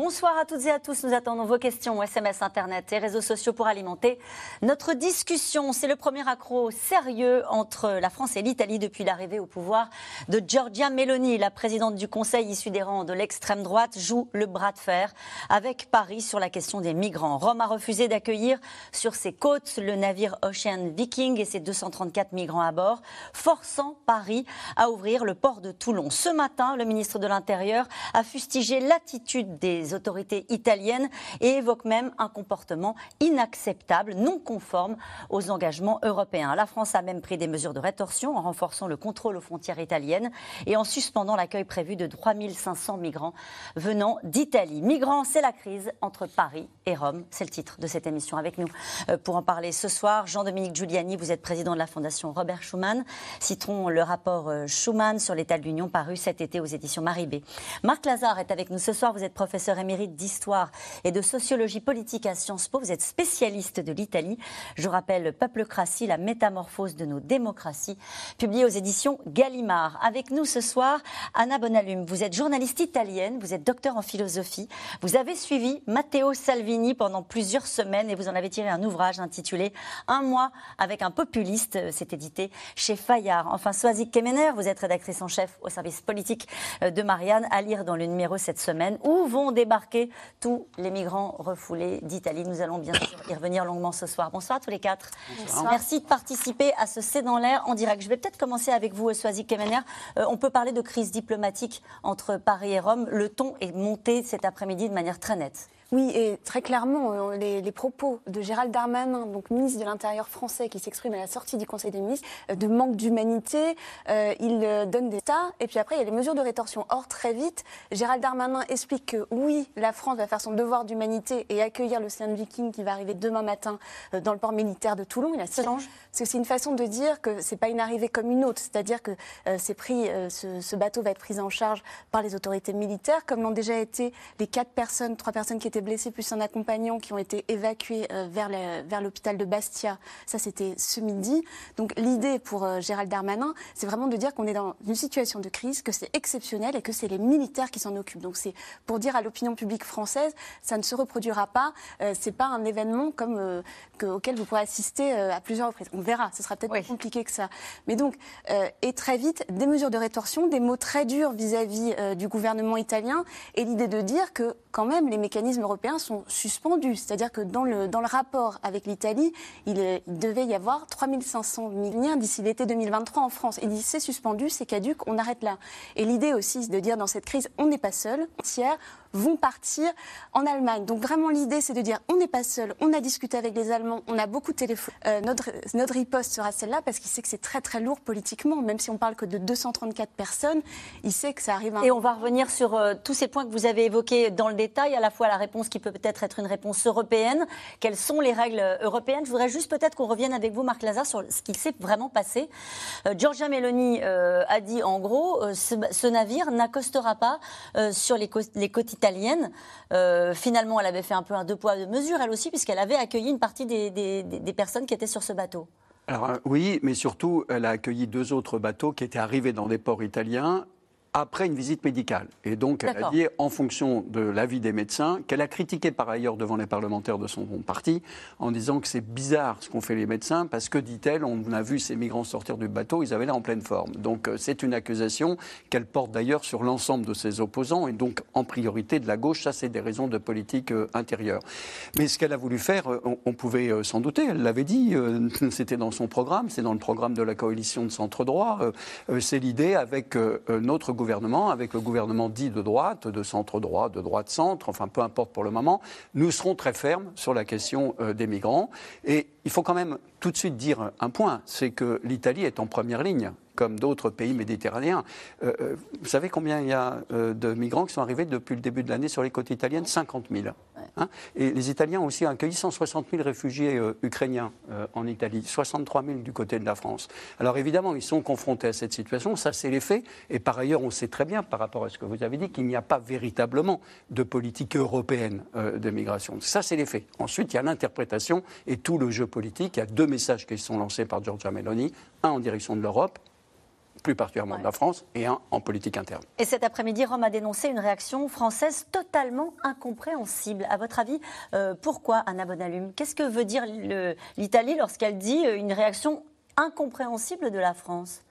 Bonsoir à toutes et à tous. Nous attendons vos questions, SMS, Internet et réseaux sociaux pour alimenter notre discussion. C'est le premier accro sérieux entre la France et l'Italie depuis l'arrivée au pouvoir de Giorgia Meloni. La présidente du Conseil issue des rangs de l'extrême droite joue le bras de fer avec Paris sur la question des migrants. Rome a refusé d'accueillir sur ses côtes le navire Ocean Viking et ses 234 migrants à bord, forçant Paris à ouvrir le port de Toulon. Ce matin, le ministre de l'Intérieur a fustigé l'attitude des autorités italiennes et évoque même un comportement inacceptable, non conforme aux engagements européens. La France a même pris des mesures de rétorsion en renforçant le contrôle aux frontières italiennes et en suspendant l'accueil prévu de 3500 migrants venant d'Italie. Migrants, c'est la crise entre Paris et Rome. C'est le titre de cette émission. Avec nous euh, pour en parler ce soir, Jean-Dominique Giuliani, vous êtes président de la Fondation Robert Schuman. Citons le rapport euh, Schuman sur l'état de l'Union paru cet été aux éditions Maribé. Marc Lazare est avec nous ce soir. Vous êtes professeur émérite d'histoire et de sociologie politique à Sciences Po. Vous êtes spécialiste de l'Italie. Je rappelle Peuplecratie, la métamorphose de nos démocraties, publié aux éditions Gallimard. Avec nous ce soir, Anna Bonalume. Vous êtes journaliste italienne, vous êtes docteur en philosophie. Vous avez suivi Matteo Salvini pendant plusieurs semaines et vous en avez tiré un ouvrage intitulé Un mois avec un populiste. C'est édité chez Fayard. Enfin, Soazic Kemener, vous êtes rédactrice en chef au service politique de Marianne, à lire dans le numéro cette semaine. Où vont débarquer tous les migrants refoulés d'Italie. Nous allons bien sûr y revenir longuement ce soir. Bonsoir à tous les quatre. Merci de participer à ce C'est dans l'air en direct. Je vais peut-être commencer avec vous, Soazic Kemener. Euh, on peut parler de crise diplomatique entre Paris et Rome. Le ton est monté cet après-midi de manière très nette. Oui, et très clairement, euh, les, propos de Gérald Darmanin, donc ministre de l'Intérieur français, qui s'exprime à la sortie du Conseil des ministres, euh, de manque d'humanité, euh, il donne des tas, et puis après, il y a les mesures de rétorsion. Or, très vite, Gérald Darmanin explique que oui, la France va faire son devoir d'humanité et accueillir l'Océan Viking qui va arriver demain matin dans le port militaire de Toulon. Il a parce que c'est une façon de dire que c'est pas une arrivée comme une autre, c'est-à-dire que c'est pris, ce, ce, bateau va être pris en charge par les autorités militaires, comme l'ont déjà été les quatre personnes, trois personnes qui étaient blessés plus un accompagnant qui ont été évacués euh, vers l'hôpital de Bastia. Ça, c'était ce midi. Donc l'idée pour euh, Gérald Darmanin, c'est vraiment de dire qu'on est dans une situation de crise, que c'est exceptionnel et que c'est les militaires qui s'en occupent. Donc c'est pour dire à l'opinion publique française, ça ne se reproduira pas. Euh, c'est pas un événement comme auquel vous pourrez assister à plusieurs reprises. On verra. Ce sera peut-être plus compliqué que ça. Mais donc et très vite des mesures de rétorsion, des mots très durs vis-à-vis -vis, du gouvernement italien et l'idée de dire que quand même les mécanismes européens sont suspendus. C'est-à-dire que dans le, dans le rapport avec l'Italie, il, devait y avoir 3500 millions d'ici l'été 2023 en France. Et dit c'est suspendu, c'est caduque, on arrête là. Et l'idée aussi de dire dans cette crise, on n'est pas seul, tiers, vont partir en Allemagne. Donc vraiment l'idée c'est de dire on n'est pas seul, on a discuté avec les Allemands, on a beaucoup de téléphones. Euh, notre, notre riposte sera celle-là parce qu'il sait que c'est très très lourd politiquement, même si on parle que de 234 personnes, il sait que ça arrive. Un... Et on va revenir sur euh, tous ces points que vous avez évoqués dans le détail, à la fois la réponse qui peut peut-être être une réponse européenne, quelles sont les règles européennes? Je voudrais juste peut-être qu'on revienne avec vous, Marc Lazare, sur ce qui s'est vraiment passé. Euh, Giorgia Meloni a dit en gros, ce, ce, navire n'accostera pas sur les, les côtes italienne. Euh, finalement, elle avait fait un peu un deux poids, deux mesures, elle aussi, puisqu'elle avait accueilli une partie des, des personnes qui étaient sur ce bateau. Alors euh, oui, mais surtout, elle a accueilli deux autres bateaux qui étaient arrivés dans des ports italiens après une visite médicale. Et donc, elle a dit, en fonction de l'avis des médecins, qu'elle a critiqué par ailleurs devant les parlementaires de son parti, en disant que c'est bizarre ce qu'ont fait les médecins, parce que, dit-elle, on a vu ces migrants sortir du bateau, ils avaient l'air en pleine forme. Donc, euh, c'est une accusation qu'elle porte d'ailleurs sur l'ensemble de ses opposants, et donc en priorité de la gauche. Ça, c'est des raisons de politique euh, intérieure. Mais ce qu'elle a voulu faire, euh, on, pouvait s'en douter, elle l'avait dit, c'était dans son programme, c'est dans le programme de la coalition de centre-droit, c'est l'idée avec notre gouvernement, avec le gouvernement dit de droite, de centre-droit, de droite-centre, enfin peu importe pour le moment, nous serons très fermes sur la question euh, des migrants. Et il faut quand même tout de suite dire un point, c'est que l'Italie est en première ligne comme d'autres pays méditerranéens. Euh, euh, vous savez combien il y a de migrants qui sont arrivés depuis le début de l'année sur les côtes italiennes? 50 000. Hein? et les Italiens ont aussi accueilli 160 000 réfugiés euh, ukrainiens euh, en Italie, 63 000 du côté de la France. Alors évidemment, ils sont confrontés à cette situation, ça c'est les faits. Et par ailleurs, on sait très bien, par rapport à ce que vous avez dit, qu'il n'y a pas véritablement de politique européenne euh, de migration. Ça c'est les faits. Ensuite, il y a l'interprétation et tout le jeu politique. Il y a deux messages qui sont lancés par Giorgia Meloni, un en direction de l'Europe plus particulièrement de la France, et un en politique interne. Et cet après-midi, Rome a dénoncé une réaction française totalement incompréhensible. À votre avis, euh, pourquoi, Anna Bonalume Qu'est-ce que veut dire l'Italie lorsqu'elle dit euh, une réaction incompréhensible de la France?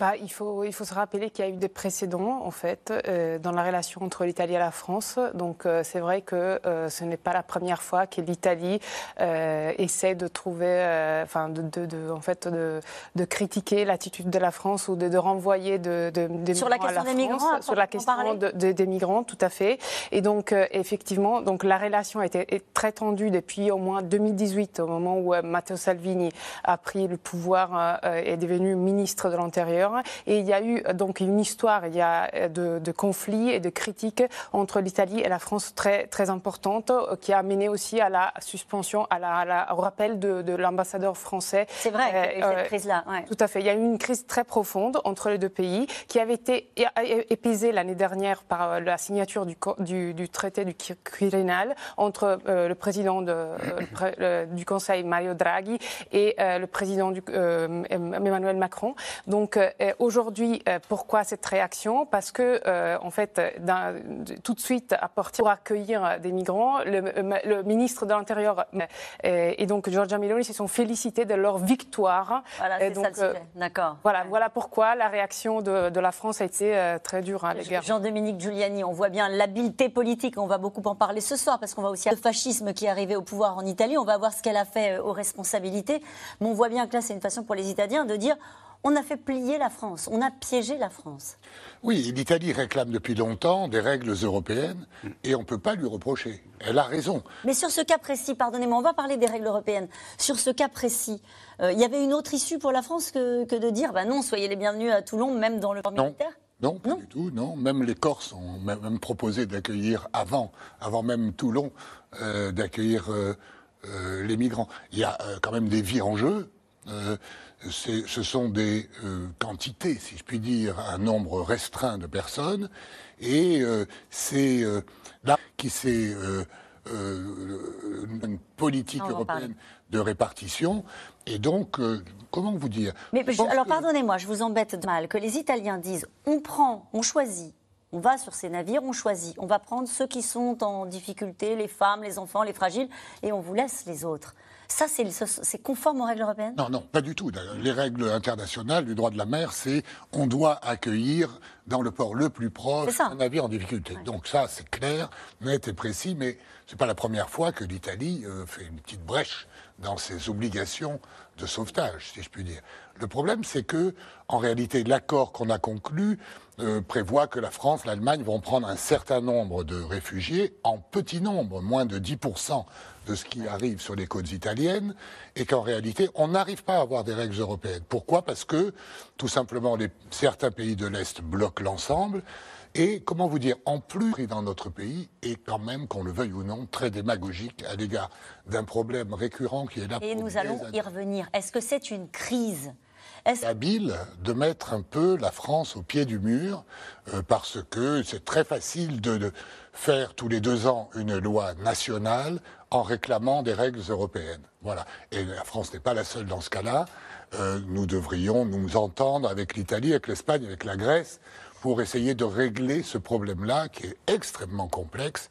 Bah, il, faut, il faut se rappeler qu'il y a eu des précédents, en fait, euh, dans la relation entre l'Italie et la France. Donc, euh, c'est vrai que euh, ce n'est pas la première fois que l'Italie essaie de trouver, enfin, de, de, en fait, de, de critiquer l'attitude de la France ou de, de renvoyer de, des sur la question des migrants, sur la question des migrants, tout à fait. Et donc, effectivement, donc la relation a été très tendue depuis au moins 2018, au moment où Matteo Salvini a pris le pouvoir et est devenu ministre de l'Intérieur. Et il y a eu donc une histoire, il y a euh, de, conflits et de critiques entre l'Italie et la France très, très importante, euh, qui a mené aussi à la suspension, à la, au rappel de, l'ambassadeur français. C'est vrai, cette euh, crise-là. Tout à fait. Il y a eu une crise très profonde entre les deux pays qui avait été épisée l'année dernière par la signature du, du, traité du Quirinal entre le président de, du Conseil, Mario Draghi, et le président du, Emmanuel Macron. Donc, euh, aujourd'hui, euh, pourquoi cette réaction? Parce que, euh, en fait, tout de suite, à partir pour accueillir des migrants, le, ministre de l'Intérieur et donc Giorgia Meloni se sont félicités de leur victoire. Voilà, c'est ça le sujet. D'accord. Voilà, voilà pourquoi la réaction de, la France a été très dure à l'égard. Jean-Dominique Giuliani, on voit bien l'habileté politique. On va beaucoup en parler ce soir parce qu'on va aussi le fascisme qui est arrivé au pouvoir en Italie. On va voir ce qu'elle a fait aux responsabilités. Mais on voit bien que là, c'est une façon pour les Italiens de dire on a fait plier la France, on a piégé la France. Oui, l'Italie réclame depuis longtemps des règles européennes et on ne peut pas lui reprocher. Elle a raison. Mais sur ce cas précis, pardonnez-moi, on va parler des règles européennes. Sur ce cas précis, euh, il y avait une autre issue pour la France que, de dire bah non, soyez les bienvenus à Toulon, même dans le port militaire non, pas du tout, non. Même les Corses ont même proposé d'accueillir avant, avant même Toulon, euh, d'accueillir euh, les migrants. Il y a quand même des vies en jeu ce sont des euh, quantités, si je puis dire, un nombre restreint de personnes, et euh, c'est euh, là qui c'est une politique européenne de répartition. Et donc, comment vous dire? Mais alors, pardonnez-moi, je vous embête de mal que les Italiens disent on prend, on choisit. On va sur ces navires, on choisit. On va prendre ceux qui sont en difficulté, les femmes, les enfants, les fragiles, et on vous laisse les autres. Ça, c'est conforme aux règles européennes? Non, non, pas du tout. Les règles internationales du droit de la mer, c'est on doit accueillir dans le port le plus proche un navire en difficulté. Donc ça, c'est clair, net et précis, mais ce n'est pas la première fois que l'Italie euh, fait une petite brèche dans ses obligations de sauvetage, si je puis dire. Le problème, c'est que, en réalité, l'accord qu'on a conclu euh, prévoit que la France, l'Allemagne vont prendre un certain nombre de réfugiés en petit nombre, moins de 10% de ce qui arrive sur les côtes italiennes, et qu'en réalité, on n'arrive pas à avoir des règles européennes. Pourquoi? Parce que, tout simplement, les, certains pays de l'Est bloquent l'ensemble. Et comment vous dire, en plus dans notre pays est quand même, qu'on le veuille ou non, très démagogique à l'égard d'un problème récurrent qui est là. Et nous allons y revenir. Est-ce que c'est une crise? Habile de mettre un peu la France au pied du mur, euh, parce que c'est très facile de, faire tous les deux ans une loi nationale en réclamant des règles européennes. Voilà. Et la France n'est pas la seule dans ce cas-là. Euh, nous devrions nous entendre avec l'Italie, avec l'Espagne, avec la Grèce, pour essayer de régler ce problème-là qui est extrêmement complexe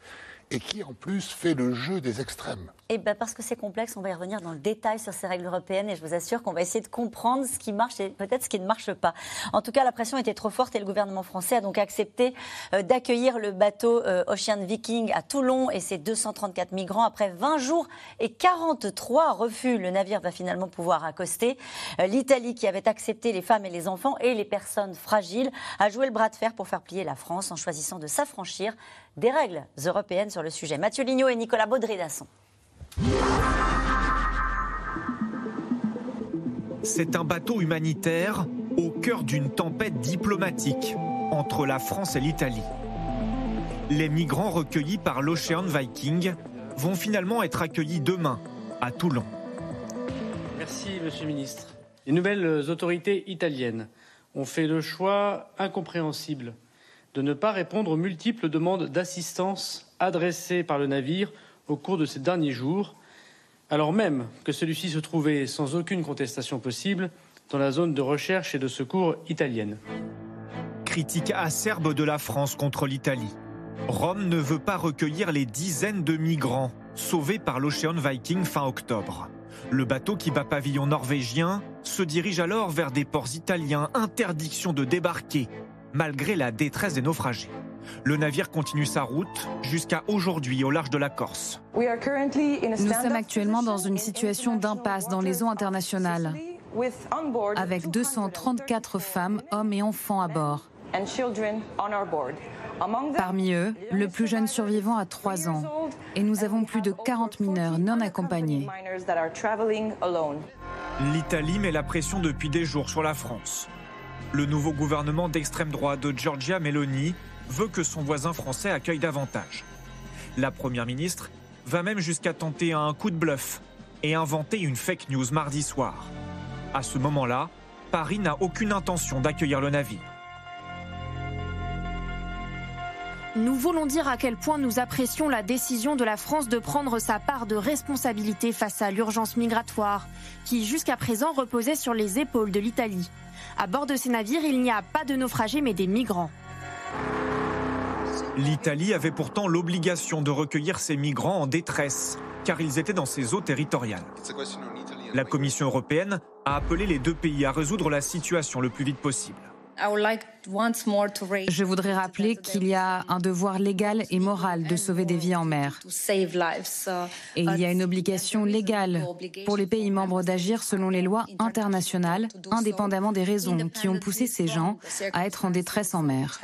et qui en plus fait le jeu des extrêmes. Eh ben parce que c'est complexe, on va y revenir dans le détail sur ces règles européennes et je vous assure qu'on va essayer de comprendre ce qui marche et peut-être ce qui ne marche pas. En tout cas, la pression était trop forte et le gouvernement français a donc accepté euh, d'accueillir le bateau euh, Ocean Viking à Toulon et ses 234 migrants. Après 20 jours et 43 refus, le navire va finalement pouvoir accoster. Euh, L'Italie, qui avait accepté les femmes et les enfants et les personnes fragiles, a joué le bras de fer pour faire plier la France en choisissant de s'affranchir des règles européennes sur le sujet. Mathieu Lignot et Nicolas Baudry-Dasson. C'est un bateau humanitaire au cœur d'une tempête diplomatique entre la France et l'Italie. Les migrants recueillis par l'Ocean Viking vont finalement être accueillis demain à Toulon. Merci, Monsieur le Ministre. Les nouvelles autorités italiennes ont fait le choix incompréhensible de ne pas répondre aux multiples demandes d'assistance adressées par le navire au cours de ces derniers jours, alors même que celui-ci se trouvait sans aucune contestation possible dans la zone de recherche et de secours italienne. Critique acerbe de la France contre l'Italie. Rome ne veut pas recueillir les dizaines de migrants sauvés par l'Ocean Viking fin octobre. Le bateau qui bat pavillon norvégien se dirige alors vers des ports italiens, interdiction de débarquer, malgré la détresse des naufragés. Le navire continue sa route jusqu'à aujourd'hui au large de la Corse. Nous sommes actuellement dans une situation d'impasse dans les eaux internationales, avec 234 femmes, hommes et enfants à bord. Parmi eux, le plus jeune survivant a 3 ans et nous avons plus de 40 mineurs non accompagnés. L'Italie met la pression depuis des jours sur la France. Le nouveau gouvernement d'extrême droite de Giorgia Meloni veut que son voisin français accueille davantage. La Première ministre va même jusqu'à tenter un coup de bluff et inventer une fake news mardi soir. À ce moment-là, Paris n'a aucune intention d'accueillir le navire. Nous voulons dire à quel point nous apprécions la décision de la France de prendre sa part de responsabilité face à l'urgence migratoire, qui jusqu'à présent reposait sur les épaules de l'Italie. À bord de ces navires, il n'y a pas de naufragés mais des migrants. L'Italie avait pourtant l'obligation de recueillir ces migrants en détresse, car ils étaient dans ses eaux territoriales. La Commission européenne a appelé les deux pays à résoudre la situation le plus vite possible. Je voudrais rappeler qu'il y a un devoir légal et moral de sauver des vies en mer. Et il y a une obligation légale pour les pays membres d'agir selon les lois internationales, indépendamment des raisons qui ont poussé ces gens à être en détresse en mer.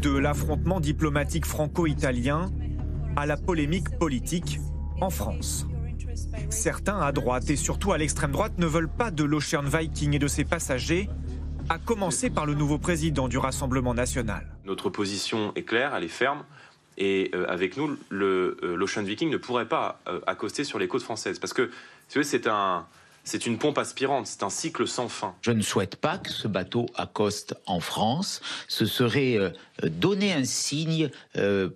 De l'affrontement diplomatique franco-italien à la polémique politique en France. Certains à droite et surtout à l'extrême droite ne veulent pas de l'Ocean Viking et de ses passagers, à commencer par le nouveau président du Rassemblement national. Notre position est claire, elle est ferme. Et euh, avec nous, euh, l'Ocean Viking ne pourrait pas euh, accoster sur les côtes françaises. Parce que c'est un, c'est une pompe aspirante, c'est un cycle sans fin. Je ne souhaite pas que ce bateau accoste en France. Ce serait donner un signe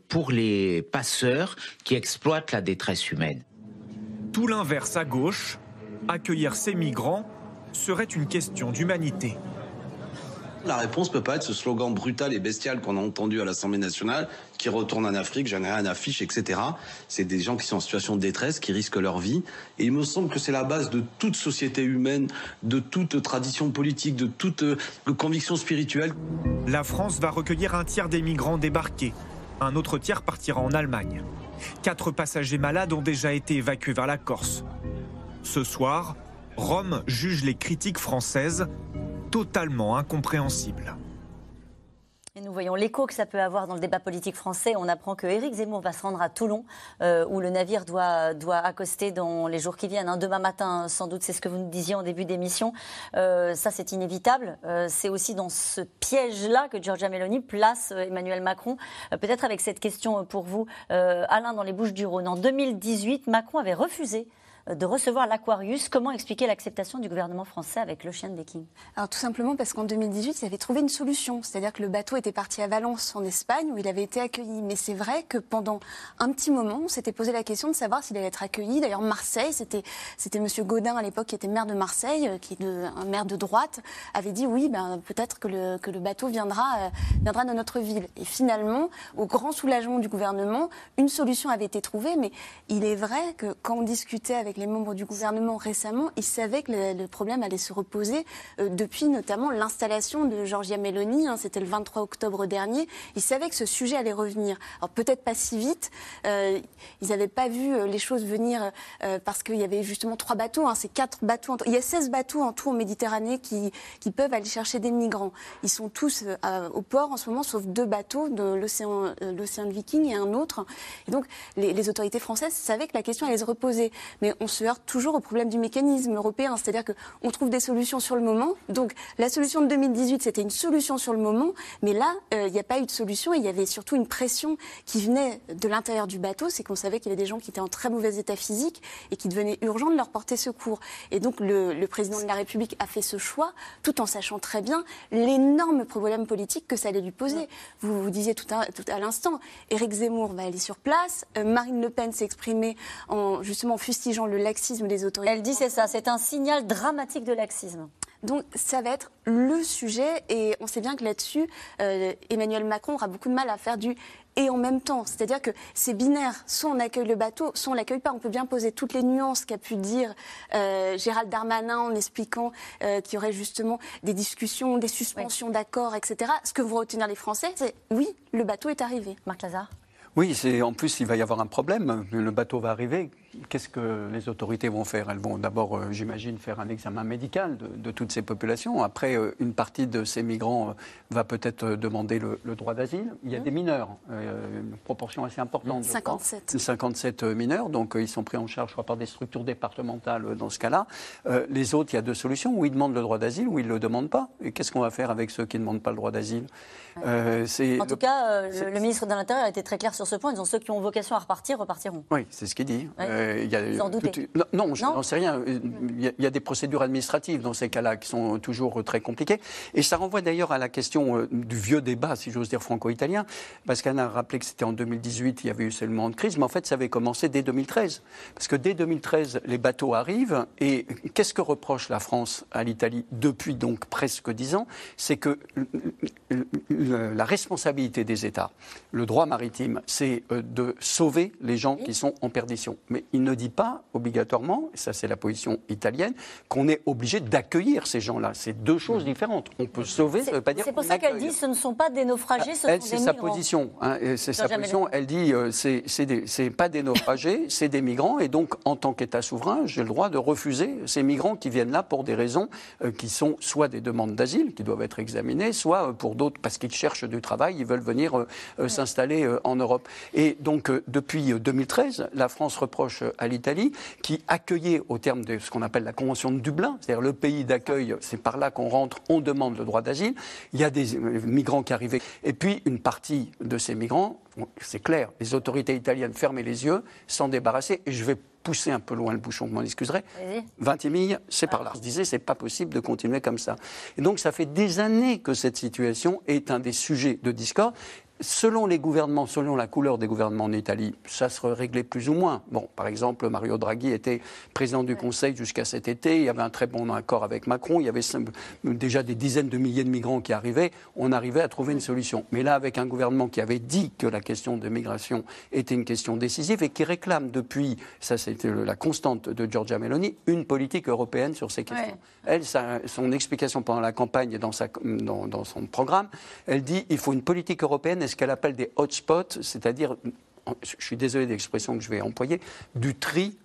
pour les passeurs qui exploitent la détresse humaine tout l'inverse à gauche, accueillir ces migrants serait une question d'humanité. La réponse peut pas être ce slogan brutal et bestial qu'on a entendu à l'Assemblée nationale, qui retourne en Afrique, j'en ai rien à fiche, etc. C'est des gens qui sont en situation de détresse, qui risquent leur vie. Et il me semble que c'est la base de toute société humaine, de toute tradition politique, de toute euh, conviction spirituelle. La France va recueillir un tiers des migrants débarqués. Un autre tiers partira en Allemagne. Quatre passagers malades ont déjà été évacués vers la Corse. Ce soir, Rome juge les critiques françaises totalement incompréhensibles. Nous voyons l'écho que ça peut avoir dans le débat politique français. On apprend que Éric Zemmour va se rendre à Toulon, euh, où le navire doit, doit accoster dans les jours qui viennent. Hein. demain matin, sans doute, c'est ce que vous nous disiez en début d'émission. Euh, ça, c'est inévitable. Euh, c'est aussi dans ce piège-là que Giorgia Meloni place Emmanuel Macron. Peut-être avec cette question pour vous, Alain, dans les Bouches du Rhône. En 2018, Macron avait refusé de recevoir l'Aquarius. Comment expliquer l'acceptation du gouvernement français avec l'Ocean Viking? Alors tout simplement parce qu'en 2018, il avait trouvé une solution. C'est-à-dire que le bateau était parti à Valence en Espagne où il avait été accueilli. Mais c'est vrai que pendant un petit moment, on s'était posé la question de savoir s'il allait être accueilli. D'ailleurs, Marseille, c'était c'était Monsieur Gaudin à l'époque qui était maire de Marseille, euh, qui est de, un maire de droite, avait dit oui, ben peut-être que le, que le bateau viendra euh, viendra dans notre ville. Et finalement, au grand soulagement du gouvernement, une solution avait été trouvée. Mais il est vrai que quand on discutait avec les membres du gouvernement récemment, ils savaient que le, problème allait se reposer euh, depuis notamment l'installation de Giorgia Meloni. Hein, C'était le 23 octobre dernier. Ils savaient que ce sujet allait revenir. Alors peut-être pas si vite. Euh, ils n'avaient pas vu euh, les choses venir parce qu'il y avait justement trois bateaux. Hein, C'est quatre bateaux. Il y a 16 bateaux en tout en Méditerranée qui, qui peuvent aller chercher des migrants. Ils sont tous au port en ce moment, sauf deux bateaux de l'océan, l'océan Viking et un autre. Et donc les, autorités françaises savaient que la question allait se reposer. Mais on se heurte toujours au problème du mécanisme européen, c'est-à-dire qu'on trouve des solutions sur le moment. Donc la solution de 2018, c'était une solution sur le moment, mais là, il n'y a pas eu de solution. Il y avait surtout une pression qui venait de l'intérieur du bateau, c'est qu'on savait qu'il y avait des gens qui étaient en très mauvais état physique et qu'il devenait urgent de leur porter secours. Et donc le, le président de la République a fait ce choix, tout en sachant très bien l'énorme problème politique que ça allait lui poser. Vous, vous disiez tout à, tout à l'instant, Éric Zemmour va aller sur place, euh, Marine Le Pen s'est exprimée en justement fustigeant le laxisme des autorités. Elle dit c'est ça, c'est un signal dramatique de laxisme. Donc ça va être le sujet et on sait bien que là-dessus, euh, Emmanuel Macron aura beaucoup de mal à faire du et en même temps. C'est-à-dire que c'est binaire. Soit on accueille le bateau, soit on l'accueille pas. On peut bien poser toutes les nuances qu'a pu dire euh, Gérald Darmanin en expliquant euh, qu'il y aurait justement des discussions, des suspensions d'accords, etc. Ce que vont retenir les Français, c'est oui, le bateau est arrivé. Marc Lazare? Oui, en plus, il va y avoir un problème. Le bateau va arriver. Qu'est-ce que les autorités vont faire? Elles vont d'abord, euh, j'imagine, faire un examen médical de, toutes ces populations. Après, euh, une partie de ces migrants euh, va peut-être demander le, droit d'asile. Il y a mmh. des mineurs, une proportion assez importante. 57. 57 mineurs, donc ils sont pris en charge, par des structures départementales dans ce cas-là. les autres, il y a deux solutions. Ou ils demandent le droit d'asile, ou ils ne le demandent pas. Et qu'est-ce qu'on va faire avec ceux qui ne demandent pas le droit d'asile? En tout cas, le, ministre de l'Intérieur a été très clair sur ce point. Ils ont ceux qui ont vocation à repartir repartiront. Oui, c'est ce qu'il dit. Euh, il y a, non, je n'en sais rien. Il y, a, des procédures administratives dans ces cas-là qui sont toujours très compliquées. Et ça renvoie d'ailleurs à la question euh, du vieux débat, si j'ose dire, franco-italien. Parce qu'Anna a rappelé que c'était en 2018, il y avait eu seulement de crise, mais en fait, ça avait commencé dès 2013. Parce que dès 2013, les bateaux arrivent. Et qu'est-ce que reproche la France à l'Italie depuis donc presque dix ans? C'est que la responsabilité des États, le droit maritime, c'est euh, de sauver les gens qui sont en perdition. Mais il ne dit pas obligatoirement, et ça c'est la position italienne, qu'on est obligé d'accueillir ces gens-là. C'est deux choses différentes. On peut sauver, ça ne veut pas dire. C'est pour ça qu'elle dit ce ne sont pas des naufragés, ce elle, sont des migrants. Sa position, hein, c'est sa position. Elle dit euh, ce c'est pas des naufragés, c'est des migrants, et donc en tant qu'État souverain, j'ai le droit de refuser ces migrants qui viennent là pour des raisons euh, qui sont soit des demandes d'asile qui doivent être examinées, soit euh, pour d'autres parce qu'ils cherchent du travail, ils veulent venir s'installer en Europe. Et donc depuis 2013, la France reproche à l'Italie, qui accueillait au terme de ce qu'on appelle la Convention de Dublin, c'est-à-dire le pays d'accueil, c'est par là qu'on rentre, on demande le droit d'asile. Il y a des euh, migrants qui arrivaient. Et puis, une partie de ces migrants, c'est clair, les autorités italiennes fermaient les yeux, s'en débarrasser. Et je vais pousser un peu loin le bouchon, vous m'en excuserez. 20 milles, c'est par là. Je disais, c'est pas possible de continuer comme ça. Et donc, ça fait des années que cette situation est un des sujets de discorde selon les gouvernements, selon la couleur des gouvernements en Italie, ça se réglait plus ou moins. Bon, par exemple, Mario Draghi était président du Conseil jusqu'à cet été. Il y avait un très bon accord avec Macron. Il y avait déjà des dizaines de milliers de migrants qui arrivaient. On arrivait à trouver une solution. Mais là, avec un gouvernement qui avait dit que la question de migration était une question décisive et qui réclame depuis, ça c'était la constante de Giorgia Meloni, une politique européenne sur ces questions. Elle, son explication pendant la campagne dans, sa, dans, dans son programme, elle dit il faut une politique européenne ce qu'elle appelle des hotspots, c'est-à-dire je suis désolé de l'expression que je vais employer, du tri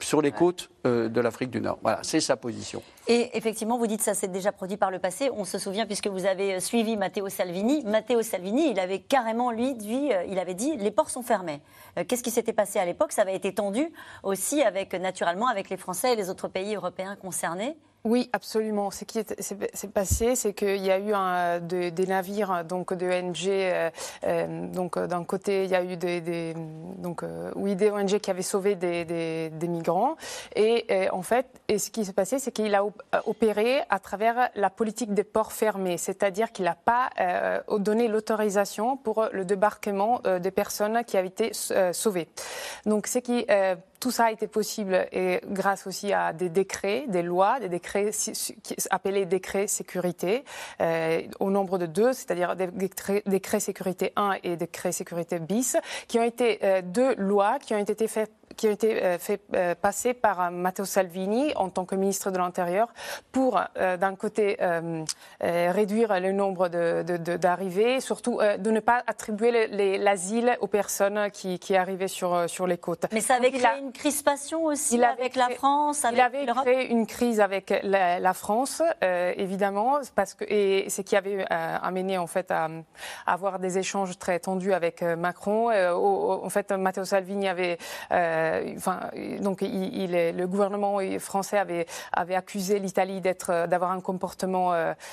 sur les côtes euh, de l'Afrique du Nord. Voilà, c'est sa position. Et effectivement, vous dites ça s'est déjà produit par le passé. On se souvient, puisque vous avez euh, suivi Matteo Salvini. Matteo Salvini, il avait carrément, lui, dit, euh, il avait dit les ports sont fermés. Qu'est-ce qui s'était passé à l'époque? Ça avait été tendu aussi, avec, naturellement, avec les Français et les autres pays européens concernés. Oui, absolument. Ce qui s'est passé, c'est qu'il y a eu des navires donc de ONG. Euh, euh, donc d'un côté, il y a eu des, donc oui des ONG qui avaient sauvé des, migrants. Et, en fait, et ce qui s'est passé, c'est qu'il a opéré à travers la politique des ports fermés, c'est-à-dire qu'il n'a pas euh, donné l'autorisation pour le débarquement des personnes qui avaient été sauvées. Donc, ce qui tout ça a été possible grâce aussi à des décrets, des lois, des décrets appelés décrets sécurité, euh, au nombre de deux, c'est-à-dire des décrets, sécurité 1 et décrets sécurité bis, qui ont été euh, deux lois qui ont été faites qui a été euh, fait euh, passer par euh, Matteo Salvini en tant que ministre de l'Intérieur pour, d'un côté, réduire le nombre d'arrivées, surtout de ne pas attribuer l'asile aux personnes qui, qui, arrivaient sur, sur les côtes. Mais ça avait créé une crispation aussi avec la France, avec Il avait créé une crise avec la, France, évidemment, parce que, et ce qui avait amené en fait à, avoir des échanges très tendus avec Macron. en fait, Matteo Salvini avait enfin, donc il, est, le gouvernement français avait, avait accusé l'Italie d'être, d'avoir un comportement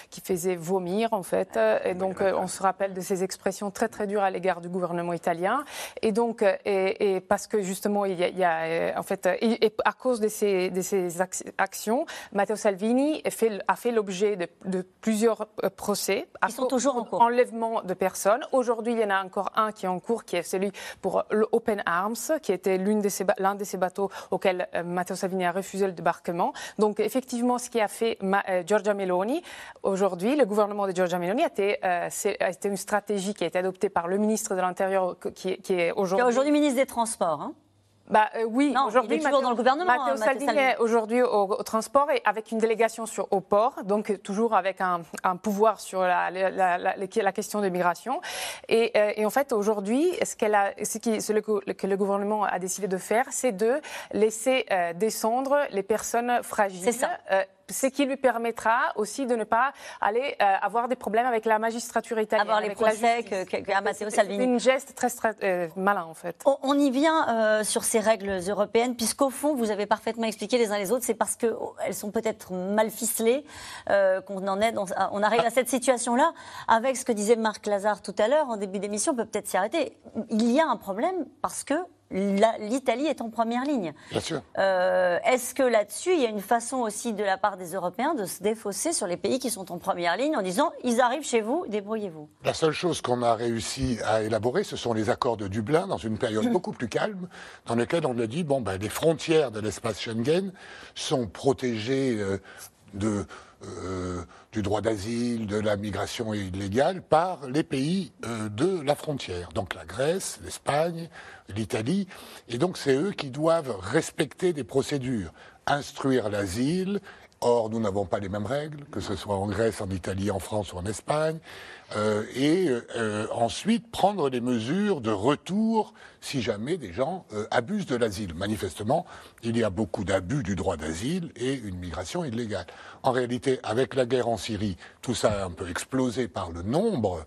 qui faisait vomir en fait. Et donc on se rappelle de ces expressions très très dures à l'égard du gouvernement italien. Et donc, et, parce que justement, il y a, en fait, et, à cause de ces, de ces actions, Matteo Salvini fait, a fait l'objet de, de, plusieurs procès. Ils sont toujours en cours. Enlèvement de personnes. Aujourd'hui, il y en a encore un qui est en cours, qui est celui pour l'Open Arms, qui était l'un de, ces, de ces bateaux auxquels euh, Matteo Salvini a refusé le débarquement. Donc, effectivement, ce qui a fait euh, Giorgia Meloni, aujourd'hui, le gouvernement de Giorgia Meloni a été, euh, une stratégie qui a été adoptée par le ministre de l'Intérieur, qui, est aujourd'hui... aujourd'hui ministre des Transports. Hein bah, euh, oui, aujourd'hui, toujours dans le gouvernement. Matteo hein, Salvini est aujourd'hui au, transport et avec une délégation sur, au port, donc toujours avec un, pouvoir sur la, la, la, question de migration. Et, euh, et en fait, aujourd'hui, ce, qu'elle a, ce, qui, ce que le gouvernement a décidé de faire, c'est de laisser euh, descendre les personnes fragiles. C'est ça ce qui lui permettra aussi de ne pas aller euh, avoir des problèmes avec la magistrature italienne. Avoir les procès qu'a Matteo Salvini. C'est une geste très euh, malin, en fait. On, y vient euh, sur ces règles européennes, puisqu'au fond, vous avez parfaitement expliqué les uns les autres, c'est parce qu'elles oh, sont peut-être mal ficelées qu'on en est on arrive à cette situation-là. Avec ce que disait Marc Lazare tout à l'heure, en début d'émission, on peut peut-être s'y arrêter. Il y a un problème parce que l'Italie est en première ligne. Bien sûr. Euh, est-ce que là-dessus, il y a une façon aussi de la part des Européens de se défausser sur les pays qui sont en première ligne en disant ils arrivent chez vous, débrouillez-vous La seule chose qu'on a réussi à élaborer, ce sont les accords de Dublin dans une période mmh. beaucoup plus calme, dans laquelle on a dit bon, ben, les frontières de l'espace Schengen sont protégées euh, de euh, du droit d'asile, de la migration illégale par les pays euh, de la frontière. Donc la Grèce, l'Espagne, l'Italie. Et donc c'est eux qui doivent respecter des procédures, instruire l'asile. Or, nous n'avons pas les mêmes règles, que ce soit en Grèce, en Italie, en France ou en Espagne. Euh, et euh, ensuite prendre des mesures de retour si jamais des gens euh, abusent de l'asile. Manifestement, il y a beaucoup d'abus du droit d'asile et une migration illégale. En réalité, avec la guerre en Syrie, tout ça a un peu explosé par le nombre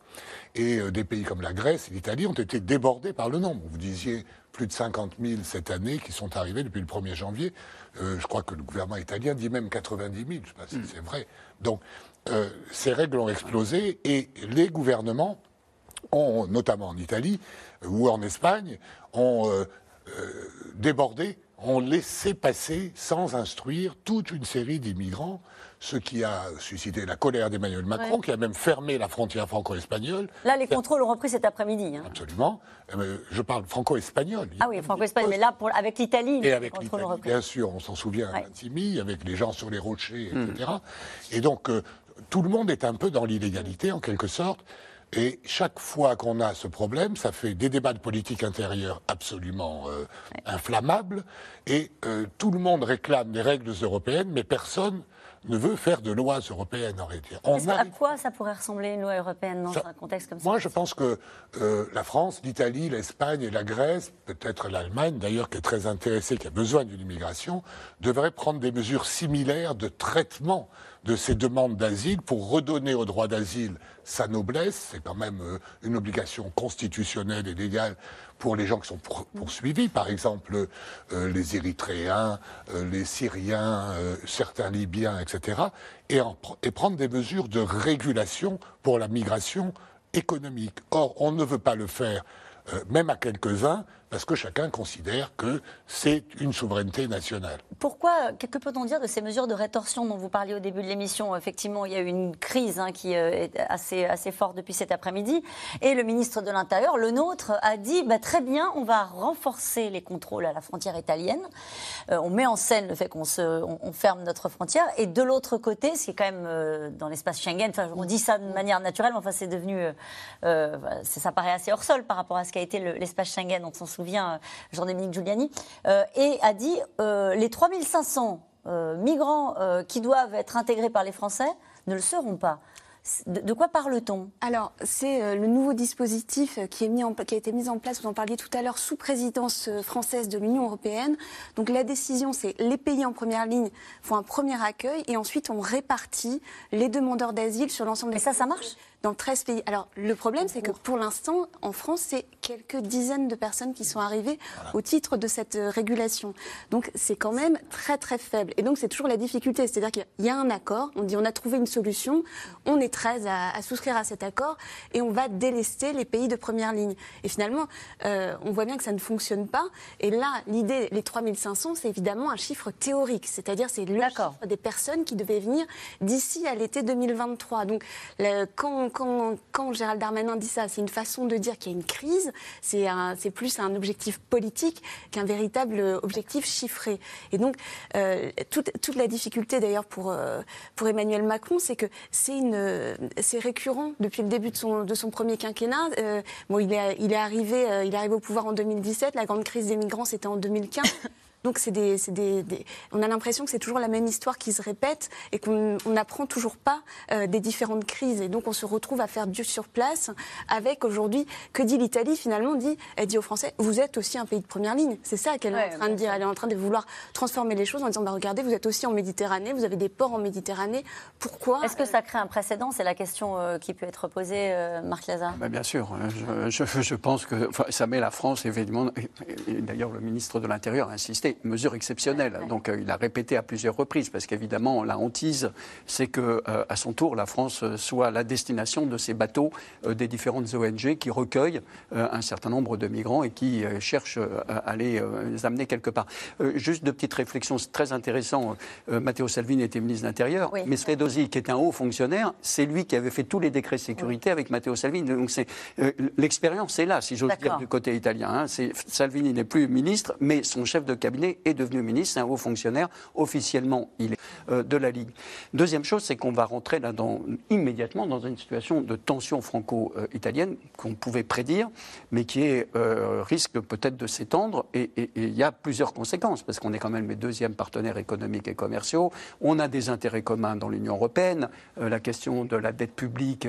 et des pays comme la Grèce et l'Italie ont été débordés par le nombre. Vous disiez plus de 50 000 cette année qui sont arrivés depuis le 1er janvier. je crois que le gouvernement italien dit même 90 000, je ne sais pas si hmm. c'est vrai. Donc, euh, ces règles ont explosé et les gouvernements ont, notamment en Italie ou en Espagne, ont euh, euh, débordé, ont laissé passer sans instruire toute une série d'immigrants ce qui a suscité la colère d'Emmanuel Macron, qui a même fermé la frontière franco-espagnole. Là, les contrôles ont repris cet après-midi. Hein. Absolument. Je parle franco-espagnol. Ah oui, franco-espagnol, mais là, avec l'Italie, Et avec l'Italie, bien sûr, on s'en souvient à ouais. avec les gens sur les rochers, etc. Hmm. Et donc, tout le monde est un peu dans l'illégalité, en quelque sorte. Et chaque fois qu'on a ce problème, ça fait des débats de politique intérieure absolument euh, inflammables. Et euh, tout le monde réclame des règles européennes, mais personne ne veut faire de lois européennes en réalité. À quoi ça pourrait ressembler une loi européenne dans un contexte comme ça Moi, je pense que euh, la France, l'Italie, l'Espagne et la Grèce, peut-être l'Allemagne d'ailleurs, qui est très intéressée, qui a besoin d'une immigration, devraient prendre des mesures similaires de traitement de ces demandes d'asile pour redonner au droit d'asile sa noblesse. C'est quand même euh, une obligation constitutionnelle et légale pour les gens qui sont poursuivis, par exemple euh, les Érythréens, euh, les Syriens, certains Libyens, etc., et, et prendre des mesures de régulation pour la migration économique. Or, on ne veut pas le faire, même à quelques-uns, parce que chacun considère que c'est une souveraineté nationale. Pourquoi Que peut-on dire de ces mesures de rétorsion dont vous parliez au début de l'émission? Effectivement, il y a eu une crise hein, qui euh, est assez, forte depuis cet après-midi. Et le ministre de l'Intérieur, le nôtre, a dit bah, très bien, on va renforcer les contrôles à la frontière italienne. Euh, on met en scène le fait qu'on on, ferme notre frontière. Et de l'autre côté, ce qui est quand même euh, dans l'espace Schengen, on dit ça de manière naturelle, mais enfin, c'est devenu. ça paraît assez hors sol par rapport à ce qu'a été l'espace Schengen, on s'en souvient vient euh, Jean-Dominique Giuliani, euh, et a dit euh, les 3500 migrants qui doivent être intégrés par les Français ne le seront pas. De, quoi parle-t-on? Alors, c'est le nouveau dispositif qui, est mis en, qui a été mis en place, vous en parliez tout à l'heure, sous présidence française de l'Union européenne. Donc la décision, c'est les pays en première ligne font un premier accueil et ensuite on répartit les demandeurs d'asile sur l'ensemble des... Et ça, ça marche? Dans 13 pays. Alors, le problème, c'est que pour l'instant, en France, c'est quelques dizaines de personnes qui sont arrivées au titre de cette euh, régulation. Donc, c'est quand même très, très faible. Et donc, c'est toujours la difficulté. C'est-à-dire qu'il y a un accord, on dit on a trouvé une solution, on est 13 à, souscrire à cet accord et on va délester les pays de première ligne. Et finalement, euh, on voit bien que ça ne fonctionne pas. Et là, l'idée, les 3500, c'est évidemment un chiffre théorique. C'est-à-dire, c'est le chiffre des personnes qui devaient venir d'ici à l'été 2023. Donc, quand quand, Gérald Darmanin dit ça, c'est une façon de dire qu'il y a une crise, c'est plus un objectif politique qu'un véritable objectif chiffré. Et donc, euh, toute, la difficulté d'ailleurs pour, euh, Emmanuel Macron, c'est que c'est récurrent depuis le début de son, premier quinquennat. Euh, bon, il, est arrivé, il est arrivé au pouvoir en 2017, la grande crise des migrants, c'était en 2015. Donc c'est des, des, on a l'impression que c'est toujours la même histoire qui se répète et qu'on n'apprend toujours pas euh, des différentes crises. Et donc on se retrouve à faire du sur place avec aujourd'hui, que dit l'Italie finalement dit, Elle dit aux Français, vous êtes aussi un pays de première ligne. C'est ça qu'elle est en train de dire. Elle est en train de vouloir transformer les choses en disant, bah, regardez, vous êtes aussi en Méditerranée, vous avez des ports en Méditerranée. Pourquoi Est-ce que ça crée un précédent? C'est la question euh, qui peut être posée, euh, Marc Lazare. Bah, bien sûr. Je, je, pense que ça met la France, évidemment, et d'ailleurs le ministre de l'Intérieur a insisté, mesure exceptionnelle. Donc euh, il a répété à plusieurs reprises, parce qu'évidemment, la hantise, c'est que euh, à son tour, la France soit la destination de ces bateaux euh, des différentes ONG qui recueillent un certain nombre de migrants et qui cherchent à les, amener quelque part. juste deux petites réflexions très intéressantes. Matteo Salvini était ministre de l'Intérieur, mais Sredosi, qui est un haut fonctionnaire, c'est lui qui avait fait tous les décrets de sécurité avec Matteo Salvini. Donc c'est l'expérience est là, si j'ose dire, du côté italien. Hein. Salvini n'est plus ministre, mais son chef de cabinet est devenu ministre, c'est un haut fonctionnaire. Officiellement, il est euh, de la Ligue. Deuxième chose, c'est qu'on va rentrer là dans, immédiatement dans une situation de tension franco-italienne qu'on pouvait prédire, mais qui est, euh, risque peut-être de s'étendre. Et il y a plusieurs conséquences, parce qu'on est quand même les deuxièmes partenaires économiques et commerciaux. On a des intérêts communs dans l'Union européenne. Euh, la question de la dette publique,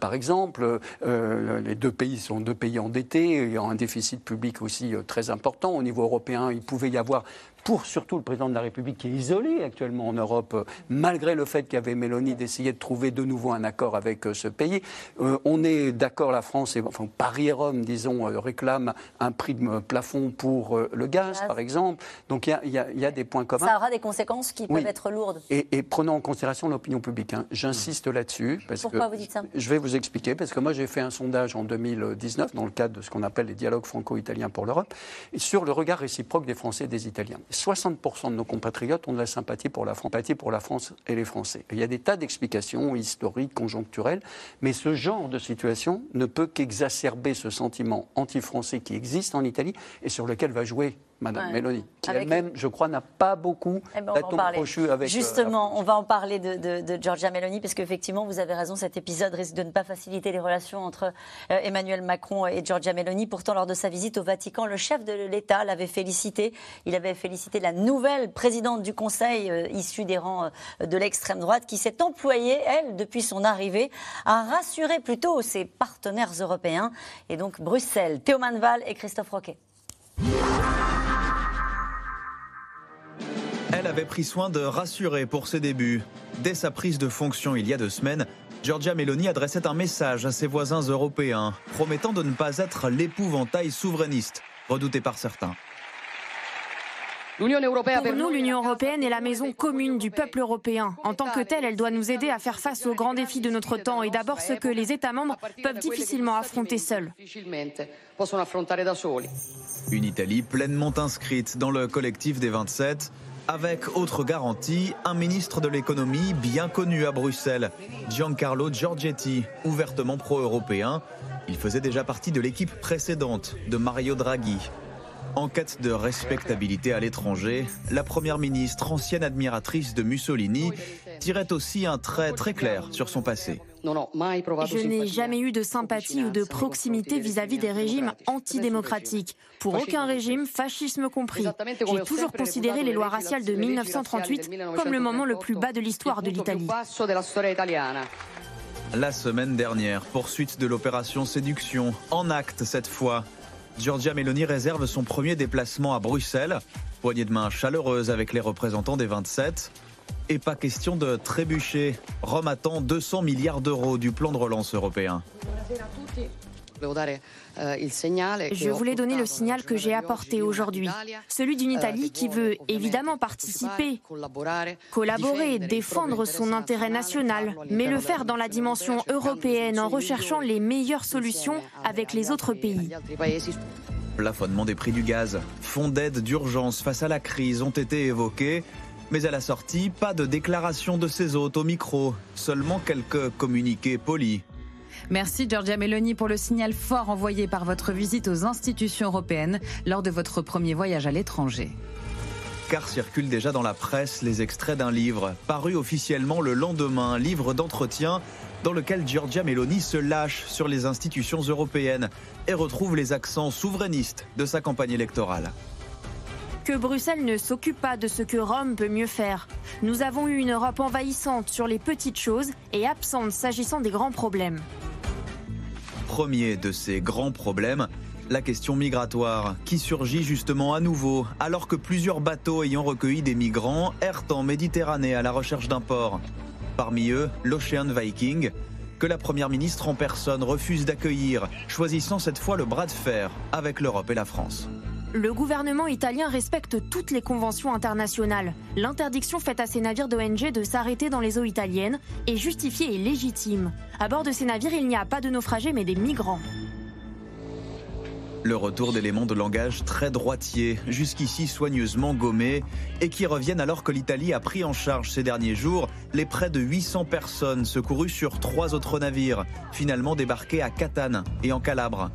par exemple. les deux pays sont deux pays endettés. Il y un déficit public aussi très important. Au niveau européen, il pouvait y avoir avoir pour surtout le président de la République qui est isolé actuellement en Europe, euh, malgré le fait qu'il y avait Mélanie d'essayer de trouver de nouveau un accord avec euh, ce pays. Euh, on est d'accord, la France, et, enfin Paris et Rome, disons, réclament un prix de plafond pour le gaz, par exemple. Donc il y, a des points communs. Ça aura des conséquences qui peuvent être lourdes. Et, prenons en considération l'opinion publique. Hein. J'insiste là-dessus. Pourquoi vous dites ça? Je vais vous expliquer, parce que moi j'ai fait un sondage en 2019 dans le cadre de ce qu'on appelle les dialogues franco-italiens pour l'Europe, sur le regard réciproque des Français et des Italiens. 60% de nos compatriotes ont de la sympathie pour la, France et les Français. il y a des tas d'explications historiques, conjoncturelles, mais ce genre de situation ne peut qu'exacerber ce sentiment anti-français qui existe en Italie et sur lequel va jouer Madame Mélanie, qui elle-même, je crois, n'a pas beaucoup eh ben, crochu avec. Euh, Justement, on va en parler de, de, Giorgia Meloni, parce qu'effectivement, vous avez raison, cet épisode risque de ne pas faciliter les relations entre euh, Emmanuel Macron et Giorgia Meloni. Pourtant, lors de sa visite au Vatican, le chef de l'État l'avait félicité. Il avait félicité la nouvelle présidente du Conseil, euh, issue des rangs de l'extrême droite, qui s'est employée, elle, depuis son arrivée, à rassurer plutôt ses partenaires européens, et donc Bruxelles. Théo Manval et Christophe Roquet. Elle avait pris soin de rassurer pour ses débuts. Dès sa prise de fonction il y a deux semaines, Giorgia Meloni adressait un message à ses voisins européens, promettant de ne pas être l'épouvantail souverainiste, redouté par certains. Pour nous, l'Union européenne est la maison commune du peuple européen. En tant que telle, elle doit nous aider à faire face aux grands défis de notre temps et d'abord ce que les États membres peuvent difficilement affronter seuls. Une Italie pleinement inscrite dans le collectif des 27 avec autre garantie, un ministre de l'économie bien connu à Bruxelles, Giancarlo Giorgetti, ouvertement pro-européen. Il faisait déjà partie de l'équipe précédente de Mario Draghi. En quête de respectabilité à l'étranger, la première ministre, ancienne admiratrice de Mussolini, tirait aussi un trait très clair sur son passé. Je n'ai jamais eu de sympathie ou de proximité vis-à-vis des régimes antidémocratiques. Pour aucun régime, fascisme compris. J'ai toujours considéré les lois raciales de 1938 comme le moment le plus bas de l'histoire de l'Italie. La semaine dernière, poursuite de l'opération Séduction, en acte cette fois. Giorgia Meloni réserve son premier déplacement à Bruxelles. Poignée de main chaleureuse avec les représentants des 27. Et pas question de trébucher. Rome attend 200 milliards d'euros du plan de relance européen. Je voulais donner le signal que j'ai apporté aujourd'hui, celui d'une Italie qui veut évidemment participer, collaborer, défendre son intérêt national, mais le faire dans la dimension européenne en recherchant les meilleures solutions avec les autres pays. Plafonnement des prix du gaz, fonds d'aide d'urgence face à la crise ont été évoqués. Mais à la sortie, pas de déclaration de ses hôtes au micro, seulement quelques communiqués polis. Merci Giorgia Meloni pour le signal fort envoyé par votre visite aux institutions européennes lors de votre premier voyage à l'étranger. Car circulent déjà dans la presse les extraits d'un livre, paru officiellement le lendemain, livre d'entretien dans lequel Giorgia Meloni se lâche sur les institutions européennes et retrouve les accents souverainistes de sa campagne électorale que Bruxelles ne s'occupe pas de ce que Rome peut mieux faire. Nous avons eu une Europe envahissante sur les petites choses et absente s'agissant des grands problèmes. Premier de ces grands problèmes, la question migratoire, qui surgit justement à nouveau, alors que plusieurs bateaux ayant recueilli des migrants errent en Méditerranée à la recherche d'un port. Parmi eux, l'Ocean Viking, que la Première ministre en personne refuse d'accueillir, choisissant cette fois le bras de fer avec l'Europe et la France. Le gouvernement italien respecte toutes les conventions internationales. L'interdiction faite à ces navires d'ONG de s'arrêter dans les eaux italiennes est justifiée et légitime. À bord de ces navires, il n'y a pas de naufragés mais des migrants. Le retour d'éléments de langage très droitiers, jusqu'ici soigneusement gommés, et qui reviennent alors que l'Italie a pris en charge ces derniers jours les près de 800 personnes secourues sur trois autres navires, finalement débarqués à Catane et en Calabre.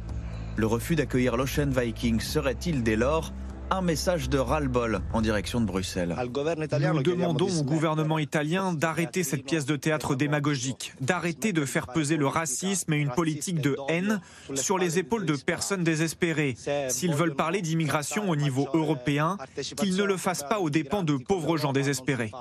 Le refus d'accueillir l'Ocean Viking serait-il dès lors un message de ras-le-bol en direction de Bruxelles. Nous demandons au gouvernement italien d'arrêter cette pièce de théâtre démagogique, d'arrêter de faire peser le racisme et une politique de haine sur les épaules de personnes désespérées. S'ils veulent parler d'immigration au niveau européen, qu'ils ne le fassent pas aux dépens de pauvres gens désespérés.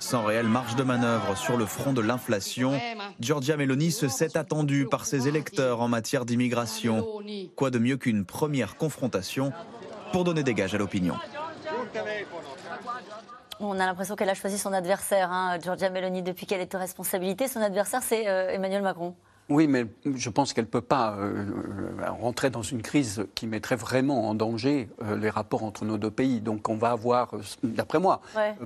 Sans réelle marge de manœuvre sur le front de l'inflation, Giorgia Meloni se sait attendue par ses électeurs en matière d'immigration. Quoi de mieux qu'une première confrontation pour donner des gages à l'opinion? On a l'impression qu'elle a choisi son adversaire, hein, Giorgia Meloni, depuis qu'elle est aux responsabilités. Son adversaire, c'est euh, Emmanuel Macron. Oui, mais je pense qu'elle ne peut pas euh, euh, rentrer dans une crise qui mettrait vraiment en danger euh, les rapports entre nos deux pays. Donc on va avoir, d'après moi,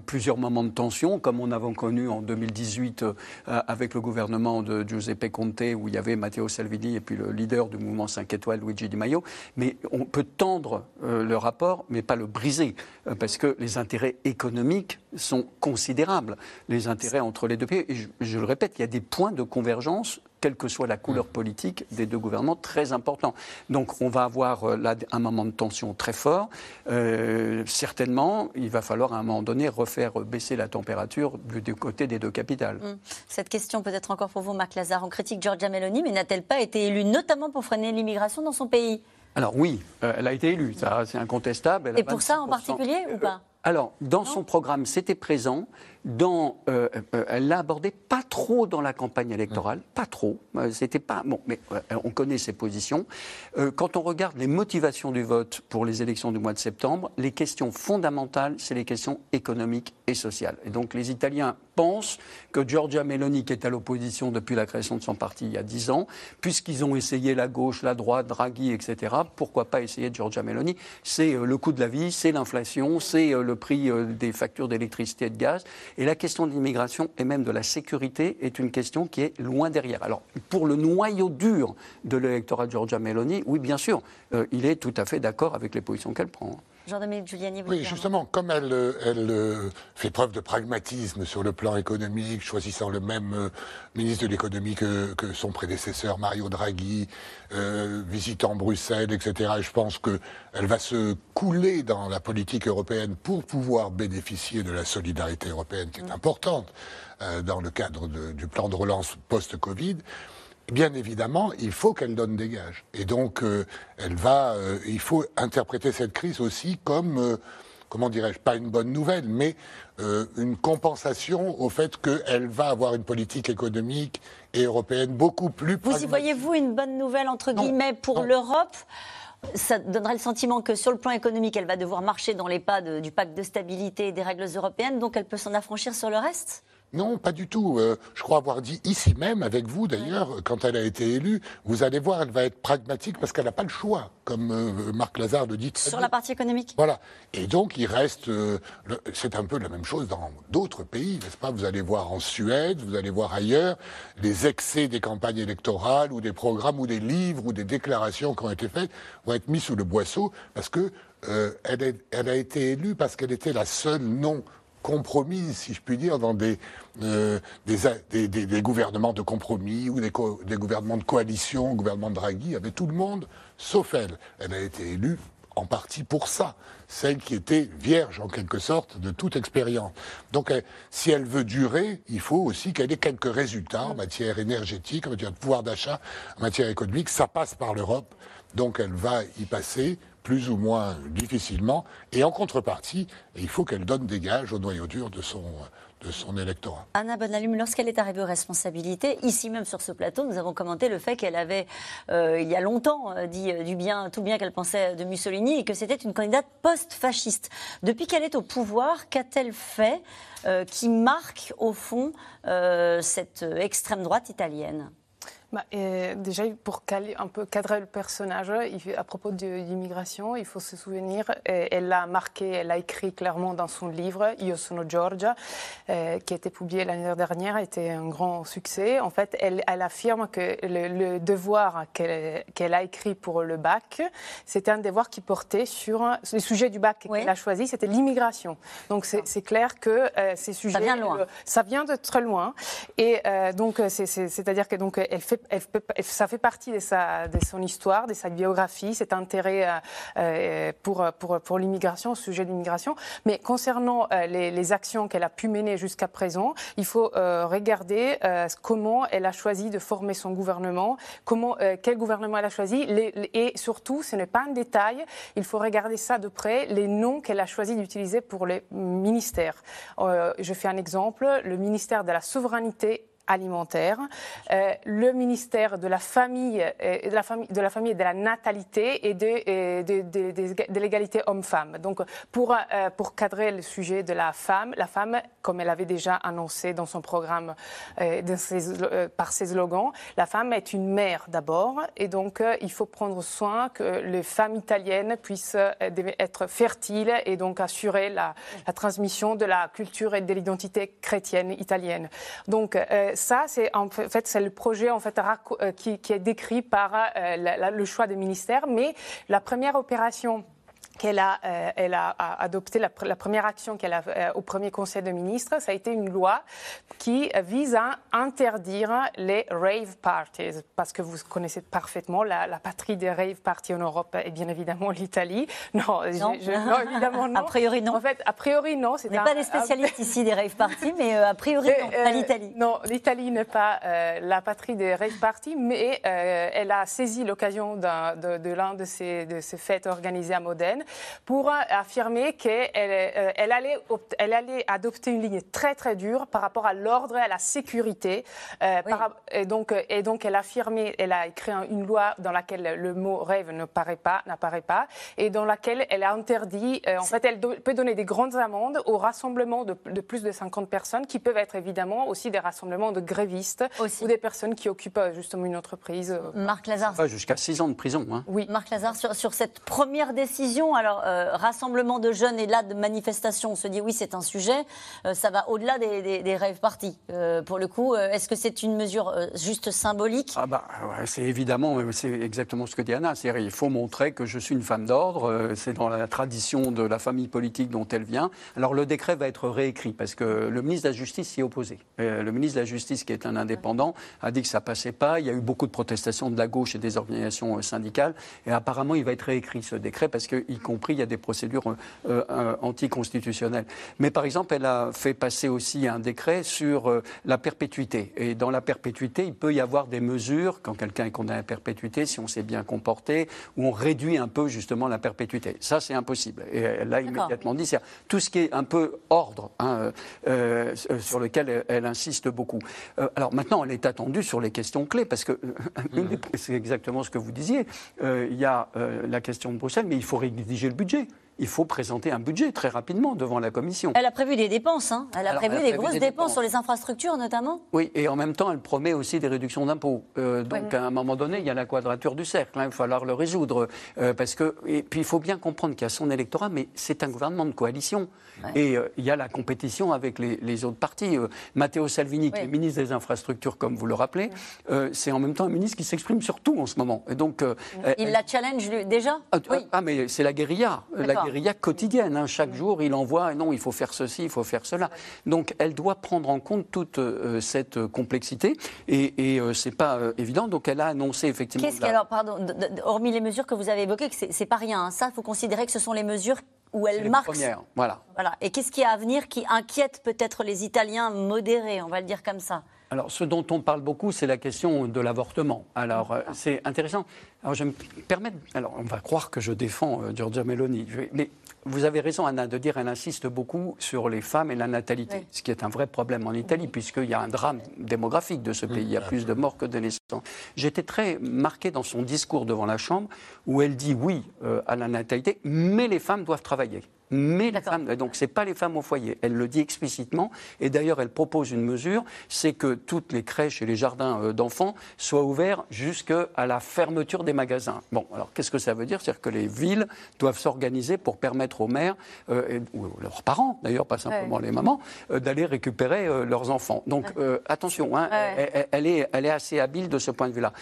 plusieurs moments de tension, comme on avait connu en 2018 avec le gouvernement de Giuseppe Conte, où il y avait Matteo Salvini et puis le leader du mouvement 5 étoiles, Luigi Di Maio. Mais on peut tendre le rapport, mais pas le briser, parce que les intérêts économiques sont considérables, les intérêts entre les deux pays. Et je le répète, il y a des points de convergence quelle que soit la couleur politique des deux gouvernements, très important. Donc on va avoir euh, là un moment de tension très fort. Euh, certainement, il va falloir à un moment donné refaire baisser la température du, côté des deux capitales. Hum. Cette question peut-être encore pour vous, Marc Lazare. On critique Giorgia Meloni, mais n'a-t-elle pas été élue notamment pour freiner l'immigration dans son pays? Alors oui, euh, elle a été élue, ça c'est incontestable. Et pour ça en particulier ou pas? Alors, dans son programme, c'était présent. Dans, euh, euh, elle l'a abordé pas trop dans la campagne électorale, pas trop. Euh, c'était pas bon, mais on connaît ses positions. quand on regarde les motivations du vote pour les élections du mois de septembre, les questions fondamentales, c'est les questions économiques et sociales. Et donc, les Italiens pensent que Giorgia Meloni, qui est à l'opposition depuis la création de son parti il y a dix ans, puisqu'ils ont essayé la gauche, la droite, Draghi, etc. Pourquoi pas essayer Giorgia Meloni? C'est le coût de la vie, c'est l'inflation, c'est le le prix euh, des factures d'électricité et de gaz. Et la question de l'immigration et même de la sécurité est une question qui est loin derrière. Alors, pour le noyau dur de l'électorat de Giorgia Meloni, oui, bien sûr, euh, il est tout à fait d'accord avec les positions qu'elle prend. Jean-Dominique Giuliani, Oui, justement, comme elle, euh, elle euh, fait preuve de pragmatisme sur le plan économique, choisissant le même euh, ministre de l'économie que, son prédécesseur Mario Draghi, visitant Bruxelles, etc. je pense qu'elle va se couler dans la politique européenne pour pouvoir bénéficier de la solidarité européenne, qui est importante dans le cadre du plan de relance post-Covid bien évidemment, il faut qu'elle donne des gages. Et donc, euh, elle va, euh, il faut interpréter cette crise aussi comme, euh, comment dirais-je, pas une bonne nouvelle, mais une compensation au fait qu'elle va avoir une politique économique et européenne beaucoup plus. Vous y voyez-vous une bonne nouvelle entre guillemets pour l'Europe? Ça donnerait le sentiment que sur le plan économique, elle va devoir marcher dans les pas du pacte de stabilité et des règles européennes, donc elle peut s'en affranchir sur le reste? Non, pas du tout. Euh, je crois avoir dit ici même, avec vous d'ailleurs, quand elle a été élue, vous allez voir, elle va être pragmatique parce qu'elle n'a pas le choix, comme euh, Marc Lazare le dit. Sur la partie économique Voilà. Et donc, il reste. Euh, c'est un peu la même chose dans d'autres pays, n'est-ce pas? Vous allez voir en Suède, vous allez voir ailleurs, les excès des campagnes électorales ou des programmes ou des livres ou des déclarations qui ont été faites vont être mis sous le boisseau parce que elle, elle a été élue parce qu'elle était la seule non compromis, si je puis dire, dans des, euh, gouvernements de compromis ou des, gouvernements de coalition, gouvernement de Draghi, avec tout le monde, sauf elle. Elle a été élue en partie pour ça, celle qui était vierge en quelque sorte de toute expérience. Donc si elle veut durer, il faut aussi qu'elle ait quelques résultats en matière énergétique, en matière de pouvoir d'achat, en matière économique. Ça passe par l'Europe, donc elle va y passer plus ou moins difficilement. Et en contrepartie, il faut qu'elle donne des gages au noyau dur de son, de électorat. Anna Bonalume, lorsqu'elle est arrivée aux responsabilités, ici même sur ce plateau, nous avons commenté le fait qu'elle avait, euh, il y a longtemps, euh, dit euh, du bien, tout bien qu'elle pensait de Mussolini et que c'était une candidate post-fasciste. Depuis qu'elle est au pouvoir, qu'a-t-elle fait qui marque, au fond, cette extrême droite italienne? Bah, déjà, pour un peu cadrer le personnage, à propos de l'immigration, il faut se souvenir, elle l'a marqué, elle a écrit clairement dans son livre Io sono Georgia, euh, qui a été publié l'année dernière, était un grand succès. En fait, elle, affirme que le, devoir qu'elle a écrit pour le bac, c'était un devoir qui portait sur le sujet du bac qu'elle a choisi, c'était l'immigration. Donc c'est clair que euh, ces sujets, ça vient de loin. ça vient de très loin, et euh, donc c'est-à-dire que donc elle fait ça fait partie de, sa, de son histoire, de sa biographie, cet intérêt euh, euh, pour, pour, pour l'immigration, au sujet de l'immigration. Mais concernant euh, les, actions qu'elle a pu mener jusqu'à présent, il faut regarder comment elle a choisi de former son gouvernement, comment, quel gouvernement elle a choisi, et surtout, ce n'est pas un détail, il faut regarder ça de près, les noms qu'elle a choisi d'utiliser pour les ministères. je fais un exemple, le ministère de la souveraineté alimentaire, euh, le ministère de la famille, euh, de la famille, et de la natalité et de, de, l'égalité homme-femme. Donc, pour euh, pour cadrer le sujet de la femme, la femme, comme elle avait déjà annoncé dans son programme, par ses slogans, la femme est une mère d'abord, et donc il faut prendre soin que les femmes italiennes puissent être fertiles et donc assurer la, la transmission de la culture et de l'identité chrétienne italienne. Donc ça, c'est en fait c'est le projet en fait euh, qui, est décrit par euh, le choix des ministères. Mais la première opération qu'elle a, euh, elle a, adopté la, première action qu'elle a euh, au premier conseil de ministres, ça a été une loi qui vise à interdire les rave parties, parce que vous connaissez parfaitement la, patrie des rave parties en Europe est bien évidemment l'Italie. Non, non. évidemment non. a priori non. En fait, a priori non. On n'est pas des spécialistes ici des rave parties, mais euh, a priori non, pas l'Italie. Non, l'Italie n'est pas la patrie des rave parties, mais elle a saisi l'occasion de, de l'un de ces, de ces fêtes organisées à Modène pour affirmer qu'elle euh, elle allait, elle allait adopter une ligne très très dure par rapport à l'ordre et à la sécurité. Euh, et, donc, et donc elle a affirmé, elle a écrit une loi dans laquelle le mot rêve n'apparaît pas, n'apparaît pas, et dans laquelle elle a interdit, euh, en fait, elle peut donner des grandes amendes aux rassemblements de, de, plus de 50 personnes, qui peuvent être évidemment aussi des rassemblements de grévistes ou des personnes qui occupent justement une entreprise. Marc Lazare. Jusqu'à 6 ans de prison. Hein. Oui. Marc Lazare, sur, sur cette première décision, alors euh, rassemblement de jeunes et là de manifestations, on se dit oui, c'est un sujet. Euh, ça va au-delà des, rêves partis. Euh, pour le coup, est-ce que c'est une mesure juste symbolique? Ah bah, c'est évidemment, c'est exactement ce que dit Anna. C'est-à-dire, il faut montrer que je suis une femme d'ordre. c'est dans la tradition de la famille politique dont elle vient. Alors le décret va être réécrit parce que le ministre de la Justice s'y opposé. le ministre de la Justice, qui est un indépendant, a dit que ça passait pas. Il y a eu beaucoup de protestations de la gauche et des organisations syndicales. Et apparemment, il va être réécrit ce décret parce qu'il compris il y a des procédures anticonstitutionnelles. Mais par exemple, elle a fait passer aussi un décret sur la perpétuité. Et dans la perpétuité, il peut y avoir des mesures, quand quelqu'un est condamné à perpétuité, si on s'est bien comporté, où on réduit un peu justement la perpétuité. Ça, c'est impossible. Et elle l'a immédiatement dit. C'est tout ce qui est un peu ordre, hein, euh, euh, sur lequel elle, insiste beaucoup. Euh, alors maintenant, elle est attendue sur les questions clés, parce que mmh. c'est exactement ce que vous disiez. il y a la question de Bruxelles, mais il faut rédiger le budget il faut présenter un budget très rapidement devant la Commission. Elle a prévu des dépenses, hein. elle a prévu des grosses dépenses, sur les infrastructures notamment. Oui, et en même temps, elle promet aussi des réductions d'impôts. Euh, donc à un moment donné, il y a la quadrature du cercle, hein. il va falloir le résoudre. Euh, parce que, et puis il faut bien comprendre qu'il y a son électorat, mais c'est un gouvernement de coalition. Et euh, il y a la compétition avec les, autres partis. Matteo Salvini, qui est ministre des Infrastructures, comme vous le rappelez, c'est en même temps un ministre qui s'exprime sur tout en ce moment. Et donc, il la challenge déjà? Ah, ah, mais c'est la guérilla guérilla quotidienne. Hein. Chaque jour, il envoie non, il faut faire ceci, il faut faire cela. Donc, elle doit prendre en compte toute euh, cette complexité et, et euh, c'est pas euh, évident. Donc, elle a annoncé effectivement. Qu'est-ce alors, pardon, hormis les mesures que vous avez évoquées, que c'est pas rien. Hein. Ça, il faut considérer que ce sont les mesures où elle marque. Voilà. voilà. Et qu'est-ce qui est à venir qui inquiète peut-être les Italiens modérés, on va le dire comme ça? Alors, ce dont on parle beaucoup, c'est la question de l'avortement. Alors, c'est intéressant. Alors, je me permets. Alors, on va croire que je défends euh, Giorgia Meloni. Mais vous avez raison, Anna, de dire qu'elle insiste beaucoup sur les femmes et la natalité, ce qui est un vrai problème en Italie, puisqu'il y a un drame démographique de ce pays. Il y a plus de morts que de naissances. J'étais très marqué dans son discours devant la Chambre, où elle dit oui euh, à la natalité, mais les femmes doivent travailler. Mais les femmes, donc c'est pas les femmes au foyer. Elle le dit explicitement. Et d'ailleurs, elle propose une mesure, c'est que toutes les crèches et les jardins euh, d'enfants soient ouverts jusqu'à la fermeture des magasins. Bon, alors qu'est-ce que ça veut dire? C'est-à-dire que les villes doivent s'organiser pour permettre aux mères, euh, ou leurs parents d'ailleurs, pas simplement les mamans, euh, d'aller récupérer leurs enfants. Donc attention, hein, elle, est, elle est assez habile de ce point de vue-là.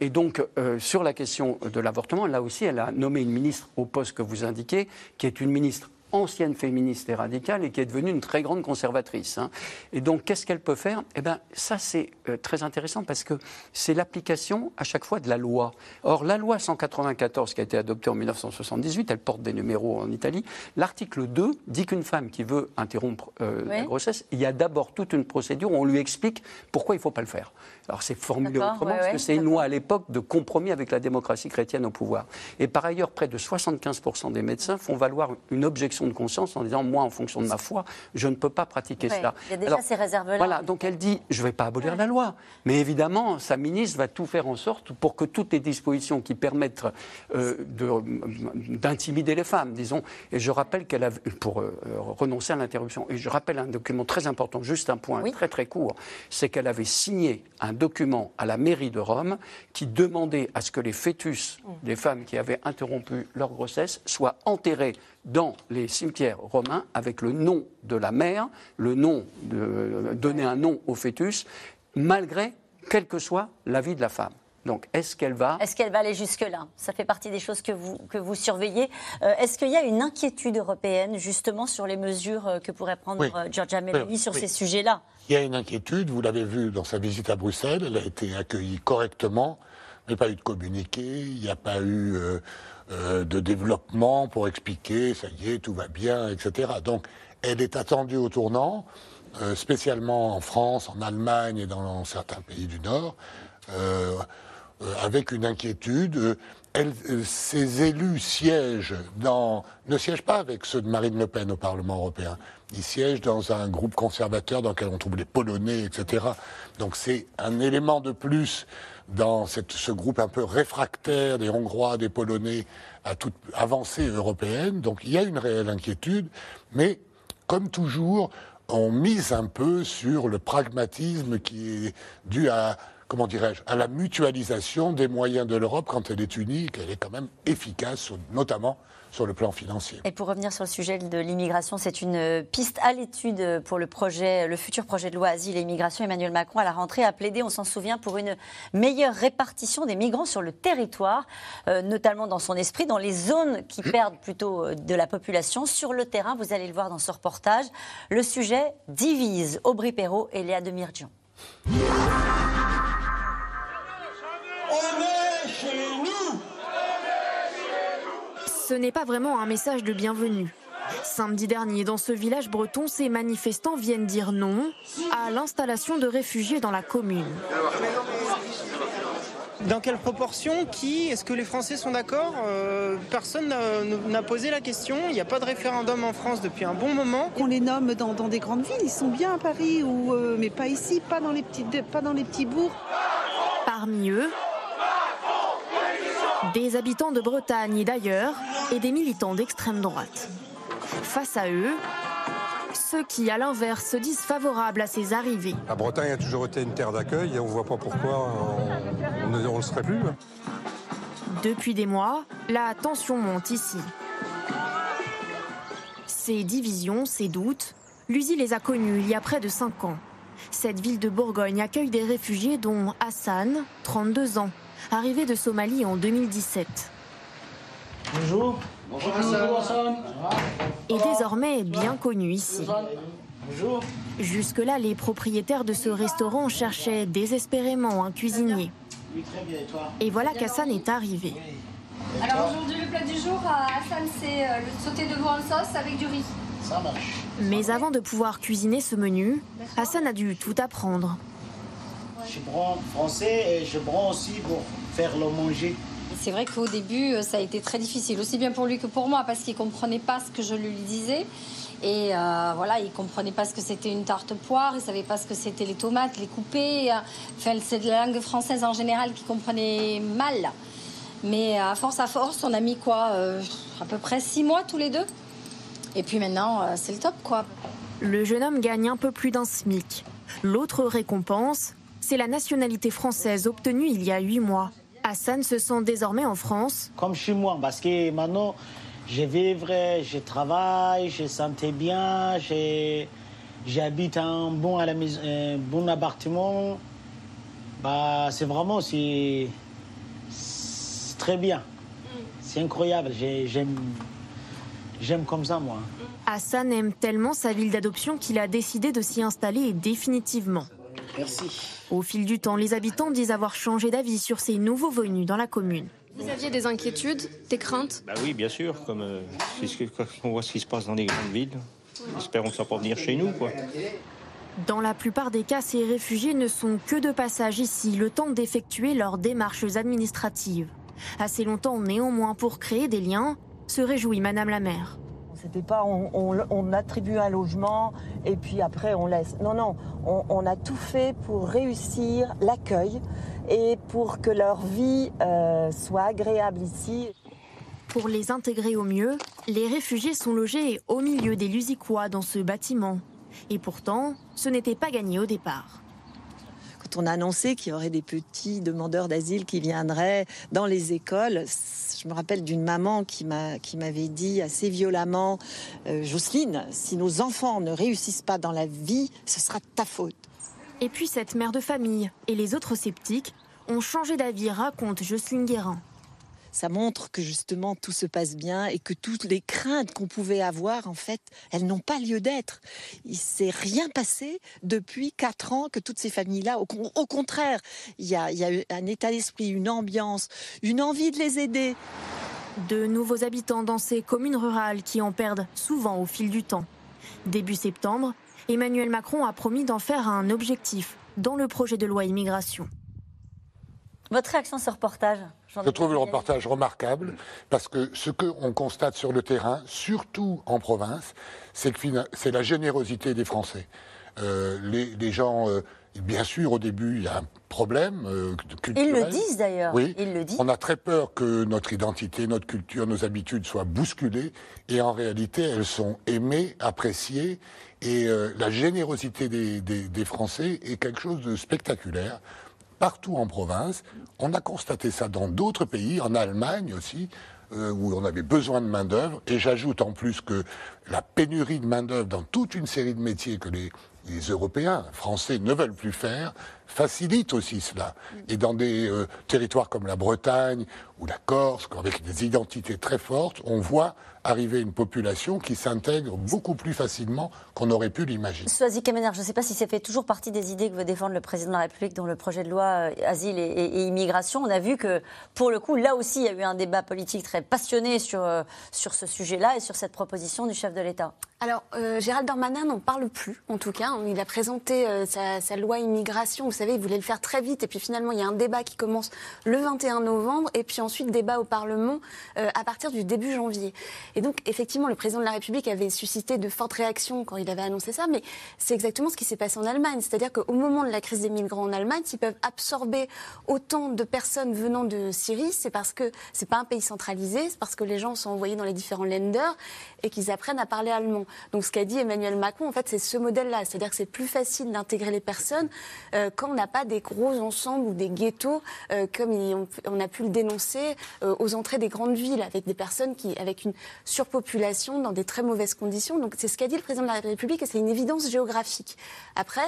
et donc, sur la question de l'avortement, là aussi, elle a nommé une ministre au poste que vous indiquez, qui est une ministre ancienne féministe et radicale et qui est devenue une très grande conservatrice. Hein. Et donc, qu'est-ce qu'elle peut faire? Eh bien, ça, c'est euh, très intéressant parce que c'est l'application à chaque fois de la loi. Or, la loi 194 qui a été adoptée en 1978, elle porte des numéros en Italie. L'article 2 dit qu'une femme qui veut interrompre euh, la grossesse, il y a d'abord toute une procédure où on lui explique pourquoi il ne faut pas le faire. Alors, c'est formulé autrement parce que c'est une loi à l'époque de compromis avec la démocratie chrétienne au pouvoir. Et par ailleurs, près de 75% des médecins font valoir une objection de conscience en disant moi, en fonction de ma foi, je ne peux pas pratiquer cela. Il y a déjà ces réserves-là. Voilà, donc elle dit je ne vais pas abolir la loi, mais évidemment, sa ministre va tout faire en sorte pour que toutes les dispositions qui permettent euh, d'intimider les femmes, disons, et je rappelle qu'elle a pour euh, renoncer à l'interruption, et je rappelle un document très important, juste un point très très court, c'est qu'elle avait signé un document à la mairie de Rome qui demandait à ce que les fœtus mm. des femmes qui avaient interrompu leur grossesse soient enterrés dans les cimetières romains avec le nom de la mère, le nom de donner un nom au fœtus, malgré quelle que soit la vie de la femme. Donc, est-ce qu'elle va Est-ce qu'elle va aller jusque-là? Ça fait partie des choses que vous, que vous surveillez. Euh, est-ce qu'il y a une inquiétude européenne, justement, sur les mesures euh, que pourrait prendre euh, Giorgia Meloni sur ces sujets-là? Il y a une inquiétude, vous l'avez vu dans sa visite à Bruxelles, elle a été accueillie correctement, il n'y a pas eu de communiqué, il n'y a pas eu euh, de développement pour expliquer, ça y est, tout va bien, etc. Donc, elle est attendue au tournant, euh, spécialement en France, en Allemagne et dans certains pays du Nord, euh, avec une inquiétude. Elle, ces élus siègent dans, ne siègent pas avec ceux de Marine Le Pen au Parlement européen. Ils siègent dans un groupe conservateur dans lequel on trouve les Polonais, etc. Donc c'est un élément de plus dans ce groupe un peu réfractaire des Hongrois, des Polonais à toute avancée européenne. Donc il y a une réelle inquiétude, mais comme toujours, on mise un peu sur le pragmatisme qui est dû à comment dirais-je, à la mutualisation des moyens de l'Europe quand elle est unique, elle est quand même efficace, notamment sur le plan financier. Et pour revenir sur le sujet de l'immigration, c'est une piste à l'étude pour le projet, le futur projet de loi Asile et Immigration. Emmanuel Macron, à la rentrée, a plaidé, on s'en souvient, pour une meilleure répartition des migrants sur le territoire, euh, notamment dans son esprit, dans les zones qui perdent plutôt euh, de la population. Sur le terrain, vous allez le voir dans ce reportage, le sujet divise Aubry Perrault et Léa Demirjian. Ce n'est pas vraiment un message de bienvenue. Samedi dernier, dans ce village breton, ces manifestants viennent dire non à l'installation de réfugiés dans la commune. Dans quelle proportion Qui Est-ce que les Français sont d'accord euh, Personne n'a posé la question. Il n'y a pas de référendum en France depuis un bon moment. On les nomme dans, des grandes villes. Ils sont bien à Paris, ou, euh, mais pas ici, pas dans, les petits, pas dans les petits bourgs. Parmi eux, des habitants de Bretagne et d'ailleurs, et des militants d'extrême droite. Face à eux, ceux qui, à l'inverse, se disent favorables à ces arrivées. La Bretagne a toujours été une terre d'accueil et on ne voit pas pourquoi on, ne le serait plus. Depuis des mois, la tension monte ici. Ces divisions, ces doutes, Luzi les a connus il y a près de 5 ans. Cette ville de Bourgogne accueille des réfugiés dont Hassan, 32 ans, arrivé de Somalie en 2017. Bonjour. Bonjour Hassan. Et désormais bien connu ici. Bonjour. Jusque-là, les propriétaires de ce restaurant cherchaient désespérément un cuisinier. Et voilà qu'Hassan est arrivé. Alors aujourd'hui, le plat du jour à Hassan, c'est euh, le sauté de veau en sauce avec du riz. Ça marche. Mais avant de pouvoir cuisiner ce menu, Hassan a dû tout apprendre. Je prends français et je prends aussi pour faire le manger. C'est vrai qu'au début, euh, ça a été très difficile, aussi bien pour lui que pour moi, parce qu'il ne comprenait pas ce que je lui disais. Et euh, voilà, il comprenait pas ce que c'était une tarte poire, il savait pas ce que c'était les tomates, les couper. Enfin, c'est la langue française en général qu'il comprenait mal. Mais à force à force, on a mis quoi euh, À peu près six mois tous les deux. Et puis maintenant, c'est le top, quoi. Le jeune homme gagne un peu plus d'un SMIC. L'autre récompense, c'est la nationalité française obtenue il y a huit mois. Hassan se sent désormais en France. Comme chez moi, parce que maintenant, je vivre, je travaille, je sentais bien, j'habite un bon, à la maison, un bon appartement. Bah, c'est vraiment c'est très bien. C'est incroyable. J'aime j'aime comme ça, moi. Hassan aime tellement sa ville d'adoption qu'il a décidé de s'y installer définitivement. Merci. Au fil du temps, les habitants disent avoir changé d'avis sur ces nouveaux venus dans la commune. Vous aviez des inquiétudes, des craintes? Bah Oui, bien sûr, comme euh, quand on voit ce qui se passe dans les grandes villes. Espérons que ça ne va pas venir chez nous. Quoi. Dans la plupart des cas, ces réfugiés ne sont que de passage ici, le temps d'effectuer leurs démarches administratives. Assez longtemps néanmoins pour créer des liens, se réjouit Madame la maire. C'était pas on, attribue un logement et puis après on laisse. Non, non, on, a tout fait pour réussir l'accueil et pour que leur vie euh, soit agréable ici. Pour les intégrer au mieux, les réfugiés sont logés au milieu des Lusicois dans ce bâtiment. Et pourtant, ce n'était pas gagné au départ on a annoncé qu'il y aurait des petits demandeurs d'asile qui viendraient dans les écoles, je me rappelle d'une maman qui m'avait dit assez violemment, euh, Jocelyne, si nos enfants ne réussissent pas dans la vie, ce sera ta faute. Et puis cette mère de famille et les autres sceptiques ont changé d'avis, raconte Jocelyne Guérin ça montre que justement tout se passe bien et que toutes les craintes qu'on pouvait avoir, en fait, elles n'ont pas lieu d'être. Il s'est rien passé depuis quatre ans que toutes ces familles-là, au, contraire, il y, a, il y a un état d'esprit, une ambiance, une envie de les aider. De nouveaux habitants dans ces communes rurales qui en perdent souvent au fil du temps. Début septembre, Emmanuel Macron a promis d'en faire un objectif dans le projet de loi immigration. Votre réaction sur ce reportage Je trouve le reportage remarquable parce que ce qu'on constate sur le terrain, surtout en province, c'est c'est la générosité des Français. Euh, les, gens, euh, bien sûr, au début, il y a un problème euh, culturel. Ils le disent d'ailleurs. Oui. Ils le disent. On a très peur que notre identité, notre culture, nos habitudes soient bousculées. Et en réalité, elles sont aimées, appréciées. Et la générosité des, des Français est quelque chose de spectaculaire partout en province. On a constaté ça dans d'autres pays, en Allemagne aussi, euh, où on avait besoin de main-d'œuvre. Et j'ajoute en plus que la pénurie de main-d'œuvre dans toute une série de métiers que les Européens, Français, ne veulent plus faire, facilite aussi cela. Et dans des euh, territoires comme la Bretagne ou la Corse, avec des identités très fortes, on voit arriver une population qui s'intègre beaucoup plus facilement qu'on aurait pu l'imaginer. Soazic Kemener, je ne sais pas si ça fait toujours partie des idées que veut défendre le président de la République dans le projet de loi euh, Asile et, immigration. On a vu que, pour le coup, là aussi, il y a eu un débat politique très passionné sur, euh, sur ce sujet-là et sur cette proposition du chef de l'État. Alors, Gérald Darmanin n'en parle plus, en tout cas. Il a présenté sa, sa, loi immigration. Vous savez, il voulait le faire très vite. Et puis finalement, il y a un débat qui commence le 21 novembre. Et puis ensuite, débat au Parlement à partir du début janvier. Et donc, effectivement, le président de la République avait suscité de fortes réactions quand il avait annoncé ça, mais c'est exactement ce qui s'est passé en Allemagne. C'est-à-dire qu'au moment de la crise des migrants en Allemagne, s'ils peuvent absorber autant de personnes venant de Syrie, c'est parce que c'est pas un pays centralisé, c'est parce que les gens sont envoyés dans les différents lenders et qu'ils apprennent à parler allemand. Donc, ce qu'a dit Emmanuel Macron, en fait, c'est ce modèle-là. C'est-à-dire que c'est plus facile d'intégrer les personnes euh, quand on n'a pas des gros ensembles ou des ghettos, euh, comme on, a pu le dénoncer euh, aux entrées des grandes villes, avec des personnes qui, avec une surpopulation dans des très mauvaises conditions. Donc c'est ce qu'a dit le président de la République et c'est une évidence géographique. Après,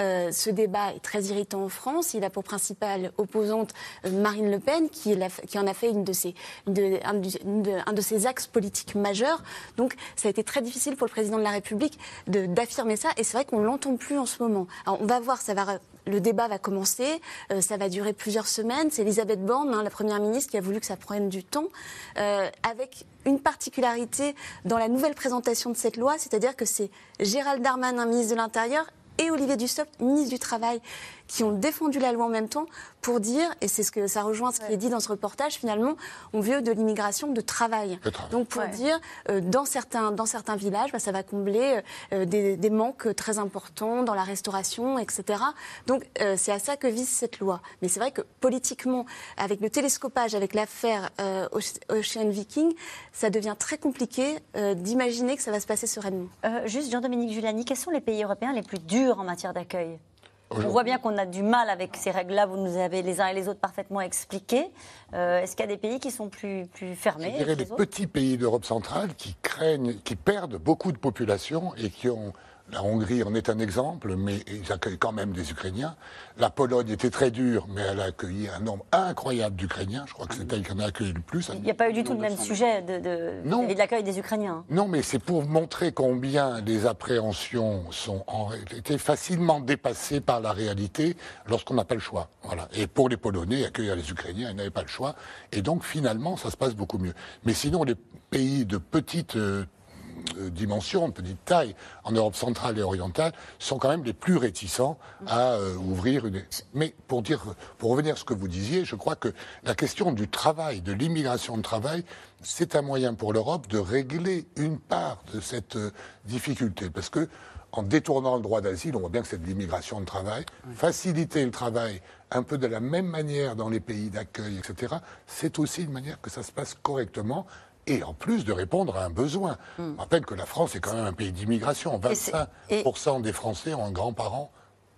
euh, ce débat est très irritant en France. Il a pour principale opposante Marine Le Pen qui, en a fait une de ses, un, de, ses axes politiques majeurs. Donc ça a été très difficile pour le président de la République d'affirmer ça et c'est vrai qu'on l'entend plus en ce moment. Alors on va voir, ça va le débat va commencer, euh, ça va durer plusieurs semaines. C'est Elisabeth Borne, hein, la Première ministre, qui a voulu que ça prenne du temps, euh, avec une particularité dans la nouvelle présentation de cette loi, c'est-à-dire que c'est Gérald Darmanin, ministre de l'Intérieur, et Olivier Dussopt, ministre du Travail, qui ont défendu la loi en même temps pour dire, et c'est ce que ça rejoint ce qui est dit dans ce reportage, finalement, on veut de l'immigration de travail. Donc pour dire, euh, dans, certains, dans certains villages, bah, ça va combler euh, des, des, manques très importants dans la restauration, etc. Donc euh, c'est à ça que vise cette loi. Mais c'est vrai que politiquement, avec le télescopage, avec l'affaire Ocean Viking, ça devient très compliqué d'imaginer que ça va se passer sereinement. juste, Jean-Dominique Giuliani, quels sont les pays européens les plus durs en matière d'accueil? On voit bien qu'on a du mal avec ces règles-là. Vous nous avez les uns et les autres parfaitement expliqué. Euh, est-ce qu'il y a des pays qui sont plus, plus fermés Je dirais les, petits pays d'Europe centrale qui craignent, qui perdent beaucoup de population et qui ont la Hongrie en est un exemple, mais ils accueillent quand même des Ukrainiens. La Pologne était très dure, mais elle a accueilli un nombre incroyable d'Ukrainiens. Je crois que c'est elle qui en a accueilli le plus. Il n'y a pas eu du tout le même sujet de, de, l'accueil des Ukrainiens. Non, mais c'est pour montrer combien les appréhensions sont en réalité facilement dépassées par la réalité lorsqu'on n'a pas le choix. Voilà. Et pour les Polonais, accueillir les Ukrainiens, ils n'avaient pas le choix. Et donc finalement, ça se passe beaucoup mieux. Mais sinon, les pays de petite euh, dimension, de petite taille, en Europe centrale et orientale, sont quand même les plus réticents à euh, ouvrir une. Mais pour dire, pour revenir à ce que vous disiez, je crois que la question du travail, de l'immigration de travail, c'est un moyen pour l'Europe de régler une part de cette euh, difficulté, parce que en détournant le droit d'asile, on voit bien que c'est de l'immigration de travail, faciliter le travail un peu de la même manière dans les pays d'accueil, etc., c'est aussi une manière que ça se passe correctement et en plus de répondre à un besoin. Hmm. Je rappelle que la France est quand même un pays d'immigration. 25% des Français ont un grand-parent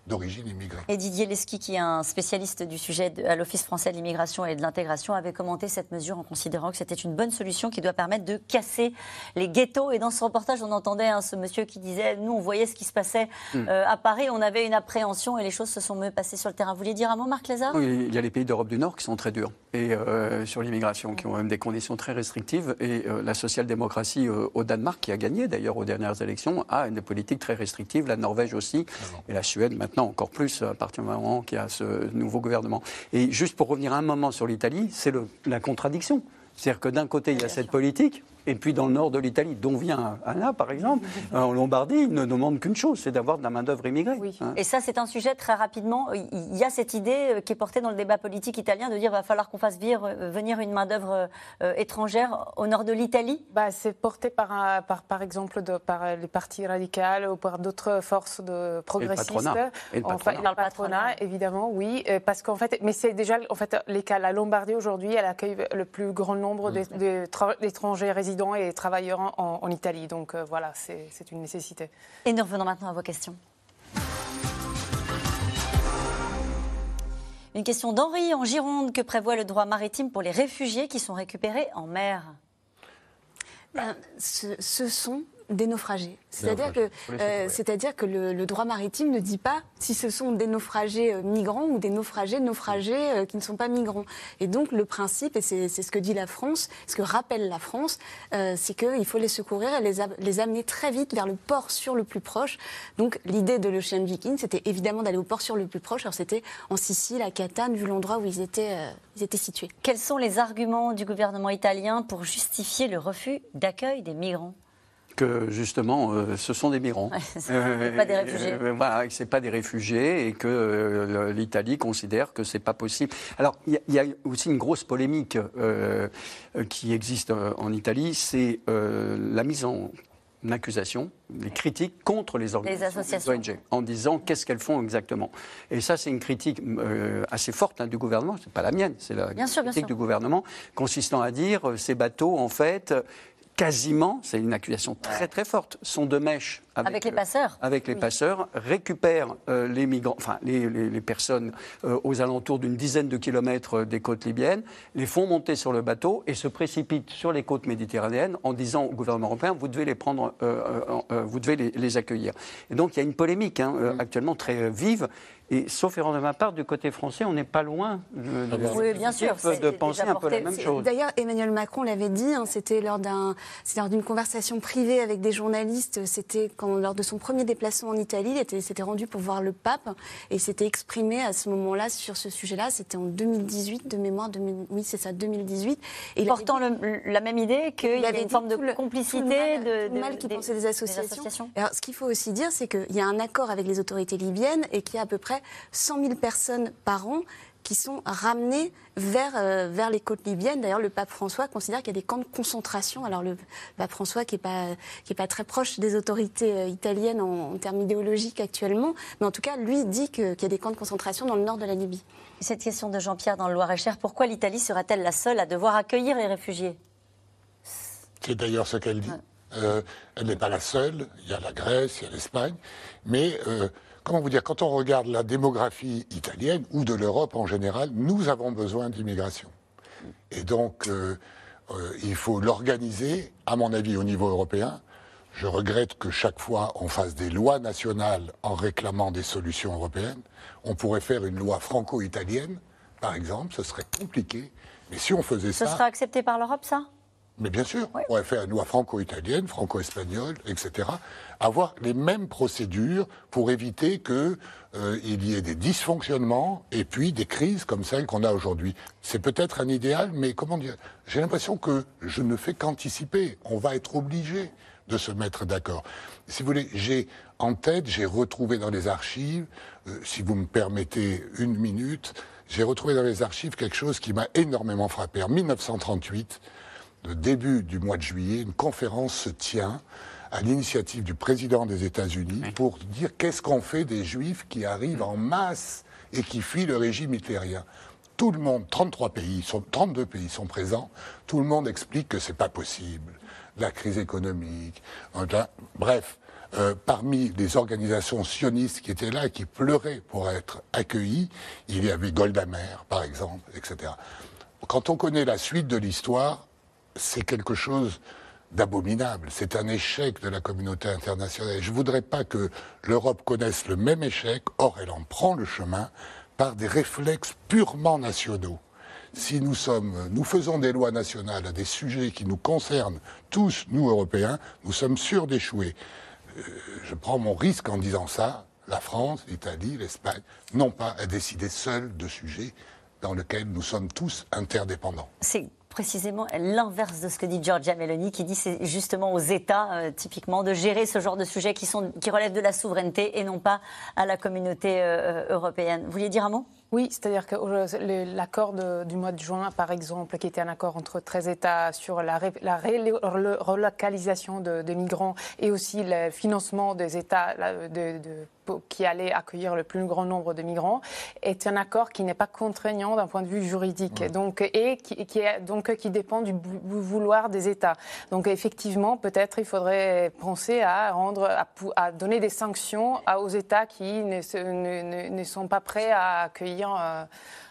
d'origine immigrée. Et Didier Lesky, qui est un spécialiste du sujet à l'Office français de l'immigration et de l'intégration, avait commenté cette mesure en considérant que c'était une bonne solution qui doit permettre de casser les ghettos. Et dans ce reportage, on entendait hein, ce monsieur qui disait Nous, on voyait ce qui se passait hmm. euh, à Paris, on avait une appréhension et les choses se sont mieux passées sur le terrain. Vous voulez dire un mot, Marc Lézard? Oui, il y a les pays d'Europe du Nord qui sont très durs et, euh, sur l'immigration, qui ont même des conditions très restrictives. Et euh, la social-démocratie au Danemark, qui a gagné d'ailleurs aux dernières élections, a une politique très restrictive. La Norvège aussi. Et la Suède maintenant encore plus à partir du moment qu'il y a ce nouveau gouvernement. Et juste pour revenir un moment sur l'Italie, c'est la contradiction. C'est-à-dire que d'un côté, il y a cette politique, et puis dans le nord de l'Italie, dont vient Anna par exemple, en Lombardie, ils ne demandent qu'une chose, c'est d'avoir de la main-d'œuvre immigrée. Hein. Et ça, c'est un sujet très rapidement. Il y a cette idée euh, qui est portée dans le débat politique italien de dire qu'il va falloir qu'on fasse euh, venir une main-d'œuvre euh, étrangère au nord de l'Italie bah, C'est porté par, par, par exemple de, par les partis radicaux ou par d'autres forces de progressistes. Et le patronat. Et le patronat. évidemment, oui. Parce qu'en fait, mais c'est déjà en fait, les cas. La Lombardie aujourd'hui, elle accueille le plus grand nombre d'étrangers résidents et travailleurs en, Italie. Donc euh, voilà, c'est une nécessité. Et nous revenons maintenant à vos questions. Une question d'Henri en Gironde. Que prévoit le droit maritime pour les réfugiés qui sont récupérés en mer? Ben, ce, sont des naufragés. C'est-à-dire que, euh, c'est-à-dire que le, droit maritime ne dit pas si ce sont des naufragés euh, migrants ou des naufragés naufragés euh, qui ne sont pas migrants. Et donc le principe, et c'est ce que dit la France, ce que rappelle la France, c'est qu'il faut les secourir et les, les, amener très vite vers le port sur le plus proche. Donc l'idée de l'Ocean Viking, c'était évidemment d'aller au port sur le plus proche. Alors c'était en Sicile, à Catane, vu l'endroit où ils étaient, ils étaient situés. Quels sont les arguments du gouvernement italien pour justifier le refus d'accueil des migrants? Que justement, euh, ce sont des migrants. ce euh, pas des réfugiés. Euh, voilà, ce pas des réfugiés et que l'Italie considère que c'est pas possible. Alors, il y, a aussi une grosse polémique qui existe en Italie, c'est la mise en accusation, les critiques contre les organisations ONG, en disant qu'est-ce qu'elles font exactement. Et ça, c'est une critique assez forte hein, du gouvernement, c'est pas la mienne, c'est la critique du gouvernement, consistant à dire ces bateaux, en fait, quasiment, c'est une accusation très très forte, sont de mèche avec, les passeurs. Avec les passeurs, récupèrent euh, les migrants, enfin les, personnes euh, aux alentours d'une dizaine de kilomètres des côtes libyennes, les font monter sur le bateau et se précipitent sur les côtes méditerranéennes en disant au gouvernement européen vous devez les prendre, euh, vous devez les, accueillir. Et donc il y a une polémique hein, mm. actuellement très vive et sauf erreur de ma part, du côté français, on n'est pas loin de, oui, bien sûr, de penser un peu la même chose. D'ailleurs, Emmanuel Macron l'avait dit, hein, c'était lors d'une conversation privée avec des journalistes, c'était lors de son premier déplacement en Italie, il s'était rendu pour voir le pape et s'était exprimé à ce moment-là sur ce sujet-là, c'était en 2018, de mémoire, oui c'est ça, 2018. Et Portant la même idée qu'il y avait une forme de complicité de, mal qui pensait des associations. Alors, ce qu'il faut aussi dire, c'est qu'il y a un accord avec les autorités libyennes et qu'il y a à peu près 100 000 personnes par an qui sont ramenées vers, euh, vers les côtes libyennes. D'ailleurs, le pape François considère qu'il y a des camps de concentration. Alors, le pape François, qui n'est pas, qui est pas très proche des autorités euh, italiennes en, termes idéologiques actuellement, mais en tout cas, lui dit qu'il y a des camps de concentration dans le nord de la Libye. Cette question de Jean-Pierre dans le Loir-et-Cher, pourquoi l'Italie sera-t-elle la seule à devoir accueillir les réfugiés? C'est d'ailleurs ce qu'elle dit. Euh, elle n'est pas la seule. Il y a la Grèce, il y a l'Espagne. Mais comment vous dire, quand on regarde la démographie italienne ou de l'Europe en général, nous avons besoin d'immigration. Et donc, euh, euh, il faut l'organiser, à mon avis, au niveau européen. Je regrette que chaque fois on fasse des lois nationales en réclamant des solutions européennes. On pourrait faire une loi franco-italienne, par exemple, ce serait compliqué. Mais si on faisait ça. Ce sera accepté par l'Europe, ça? Mais bien sûr, on pourrait faire une loi franco-italienne, franco-espagnole, etc. Avoir les mêmes procédures pour éviter qu'il euh, y ait des dysfonctionnements et puis des crises comme celles qu'on a aujourd'hui. C'est peut-être un idéal, mais comment dire J'ai l'impression que je ne fais qu'anticiper. On va être obligé de se mettre d'accord. Si vous voulez, j'ai en tête, j'ai retrouvé dans les archives, euh, si vous me permettez une minute, j'ai retrouvé dans les archives quelque chose qui m'a énormément frappé. En 1938, le début du mois de juillet, une conférence se tient à l'initiative du président des États-Unis pour dire qu'est-ce qu'on fait des Juifs qui arrivent en masse et qui fuient le régime hitlérien. Tout le monde, 33 pays, 32 pays sont présents, tout le monde explique que c'est pas possible. La crise économique, bref. Euh, parmi les organisations sionistes qui étaient là et qui pleuraient pour être accueillies, il y avait Golda Meir, par exemple, etc. Quand on connaît la suite de l'histoire, c'est quelque chose d'abominable. C'est un échec de la communauté internationale. Je ne voudrais pas que l'Europe connaisse le même échec, or elle en prend le chemin par des réflexes purement nationaux. Si nous sommes, nous faisons des lois nationales à des sujets qui nous concernent tous, nous Européens, nous sommes sûrs d'échouer. Euh, je prends mon risque en disant ça. La France, l'Italie, l'Espagne n'ont pas à décider seuls de sujets dans lesquels nous sommes tous interdépendants précisément l'inverse de ce que dit Giorgia Meloni, qui dit c'est justement aux États, euh, typiquement, de gérer ce genre de sujets qui, relèvent de la souveraineté et non pas à la communauté euh, euh, européenne. Vous vouliez dire un mot? Oui, c'est-à-dire que l'accord du mois de juin, par exemple, qui était un accord entre 13 États sur la, relocalisation de, migrants et aussi le financement des États de qui allait accueillir le plus grand nombre de migrants est un accord qui n'est pas contraignant d'un point de vue juridique, donc et qui, qui, est, donc qui dépend du vouloir des États. Donc effectivement, peut-être il faudrait penser à rendre, à, à donner des sanctions aux États qui ne, ne, ne sont pas prêts à accueillir. Euh,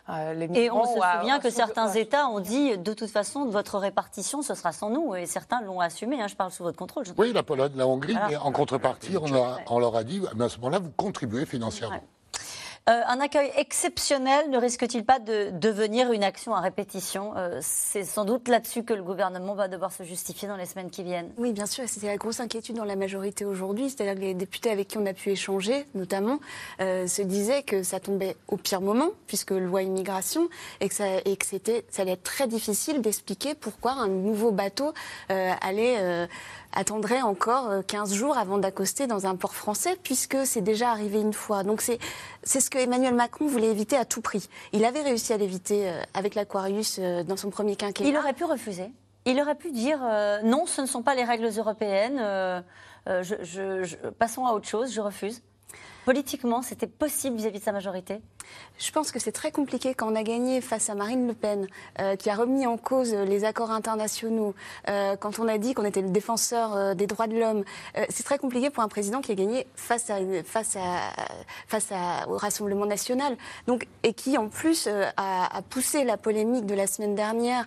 euh, et on se souvient que certains États ont dit de toute façon, votre répartition, ce sera sans nous. Et certains l'ont assumé. Hein, je parle sous votre contrôle. Oui, la Pologne, la Hongrie. Mais en contrepartie, on, leur a dit, mais à ce moment-là, vous contribuez financièrement. Euh, un accueil exceptionnel ne risque-t-il pas de devenir une action à répétition? Euh, C'est sans doute là-dessus que le gouvernement va devoir se justifier dans les semaines qui viennent. Oui, bien sûr. C'était la grosse inquiétude dans la majorité aujourd'hui. C'est-à-dire que les députés avec qui on a pu échanger, notamment, euh, se disaient que ça tombait au pire moment, puisque loi immigration, et que ça, ça allait être très difficile d'expliquer pourquoi un nouveau bateau allait attendrait encore 15 jours avant d'accoster dans un port français, puisque c'est déjà arrivé une fois. Donc c'est ce que Emmanuel Macron voulait éviter à tout prix. Il avait réussi à l'éviter euh, avec l'Aquarius euh, dans son premier quinquennat. Il aurait pu refuser. Il aurait pu dire euh, non, ce ne sont pas les règles européennes. passons à autre chose, je refuse. Politiquement, c'était possible vis-à-vis de sa majorité Je pense que c'est très compliqué quand on a gagné face à Marine Le Pen, euh, qui a remis en cause les accords internationaux, euh, quand on a dit qu'on était le défenseur euh, des droits de l'homme. c'est très compliqué pour un président qui a gagné face, face, au Rassemblement national. Donc, et qui, en plus, a, poussé la polémique de la semaine dernière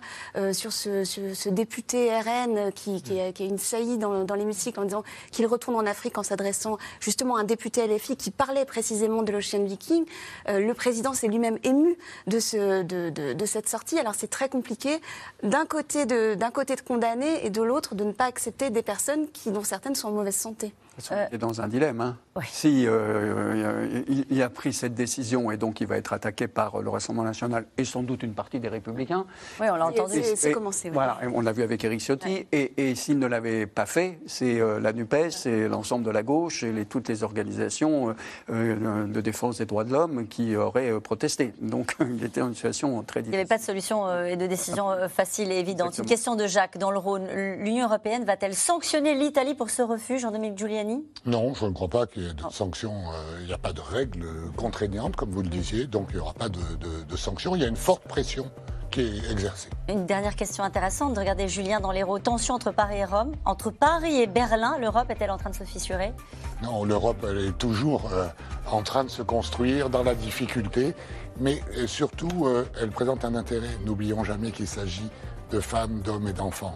sur ce, député RN qui, a, une saillie dans, l'hémicycle en disant qu'il retourne en Afrique en s'adressant justement à un député LFI qui parlait précisément de l'Ocean Viking. Euh, le président s'est lui-même ému de, ce, de, de, cette sortie. Alors c'est très compliqué d'un côté, d'un côté de condamner et de l'autre de ne pas accepter des personnes qui, dont certaines sont en mauvaise santé. Euh, il est dans un dilemme. Hein. Si euh, il, a pris cette décision et donc il va être attaqué par le Rassemblement national et sans doute une partie des Républicains. Oui, on l'a entendu. C'est commencé. Voilà, on l'a vu avec Éric Ciotti. Et, s'il ne l'avait pas fait, c'est la Nupes, c'est l'ensemble de la gauche et les, toutes les organisations euh, de défense des droits de l'homme qui auraient protesté. Donc il était dans une situation très difficile. Il n'y avait pas de solution et de décision facile et évidente. Une question de Jacques dans le Rhône. L'Union européenne va-t-elle sanctionner l'Italie pour ce refuge en 2000 Giuliani? Non, je ne crois pas qu'il y ait de sanctions. Euh, il n'y a pas de règles contraignantes, comme vous le disiez, donc il n'y aura pas de, sanctions. Il y a une forte pression qui est exercée. Une dernière question intéressante. Regardez Julien dans l'Hérault. Tension entre Paris et Rome. Entre Paris et Berlin, l'Europe est-elle en train de se fissurer? Non, l'Europe, elle est toujours euh, en train de se construire dans la difficulté. Mais euh, surtout, elle présente un intérêt. N'oublions jamais qu'il s'agit de femmes, d'hommes et d'enfants.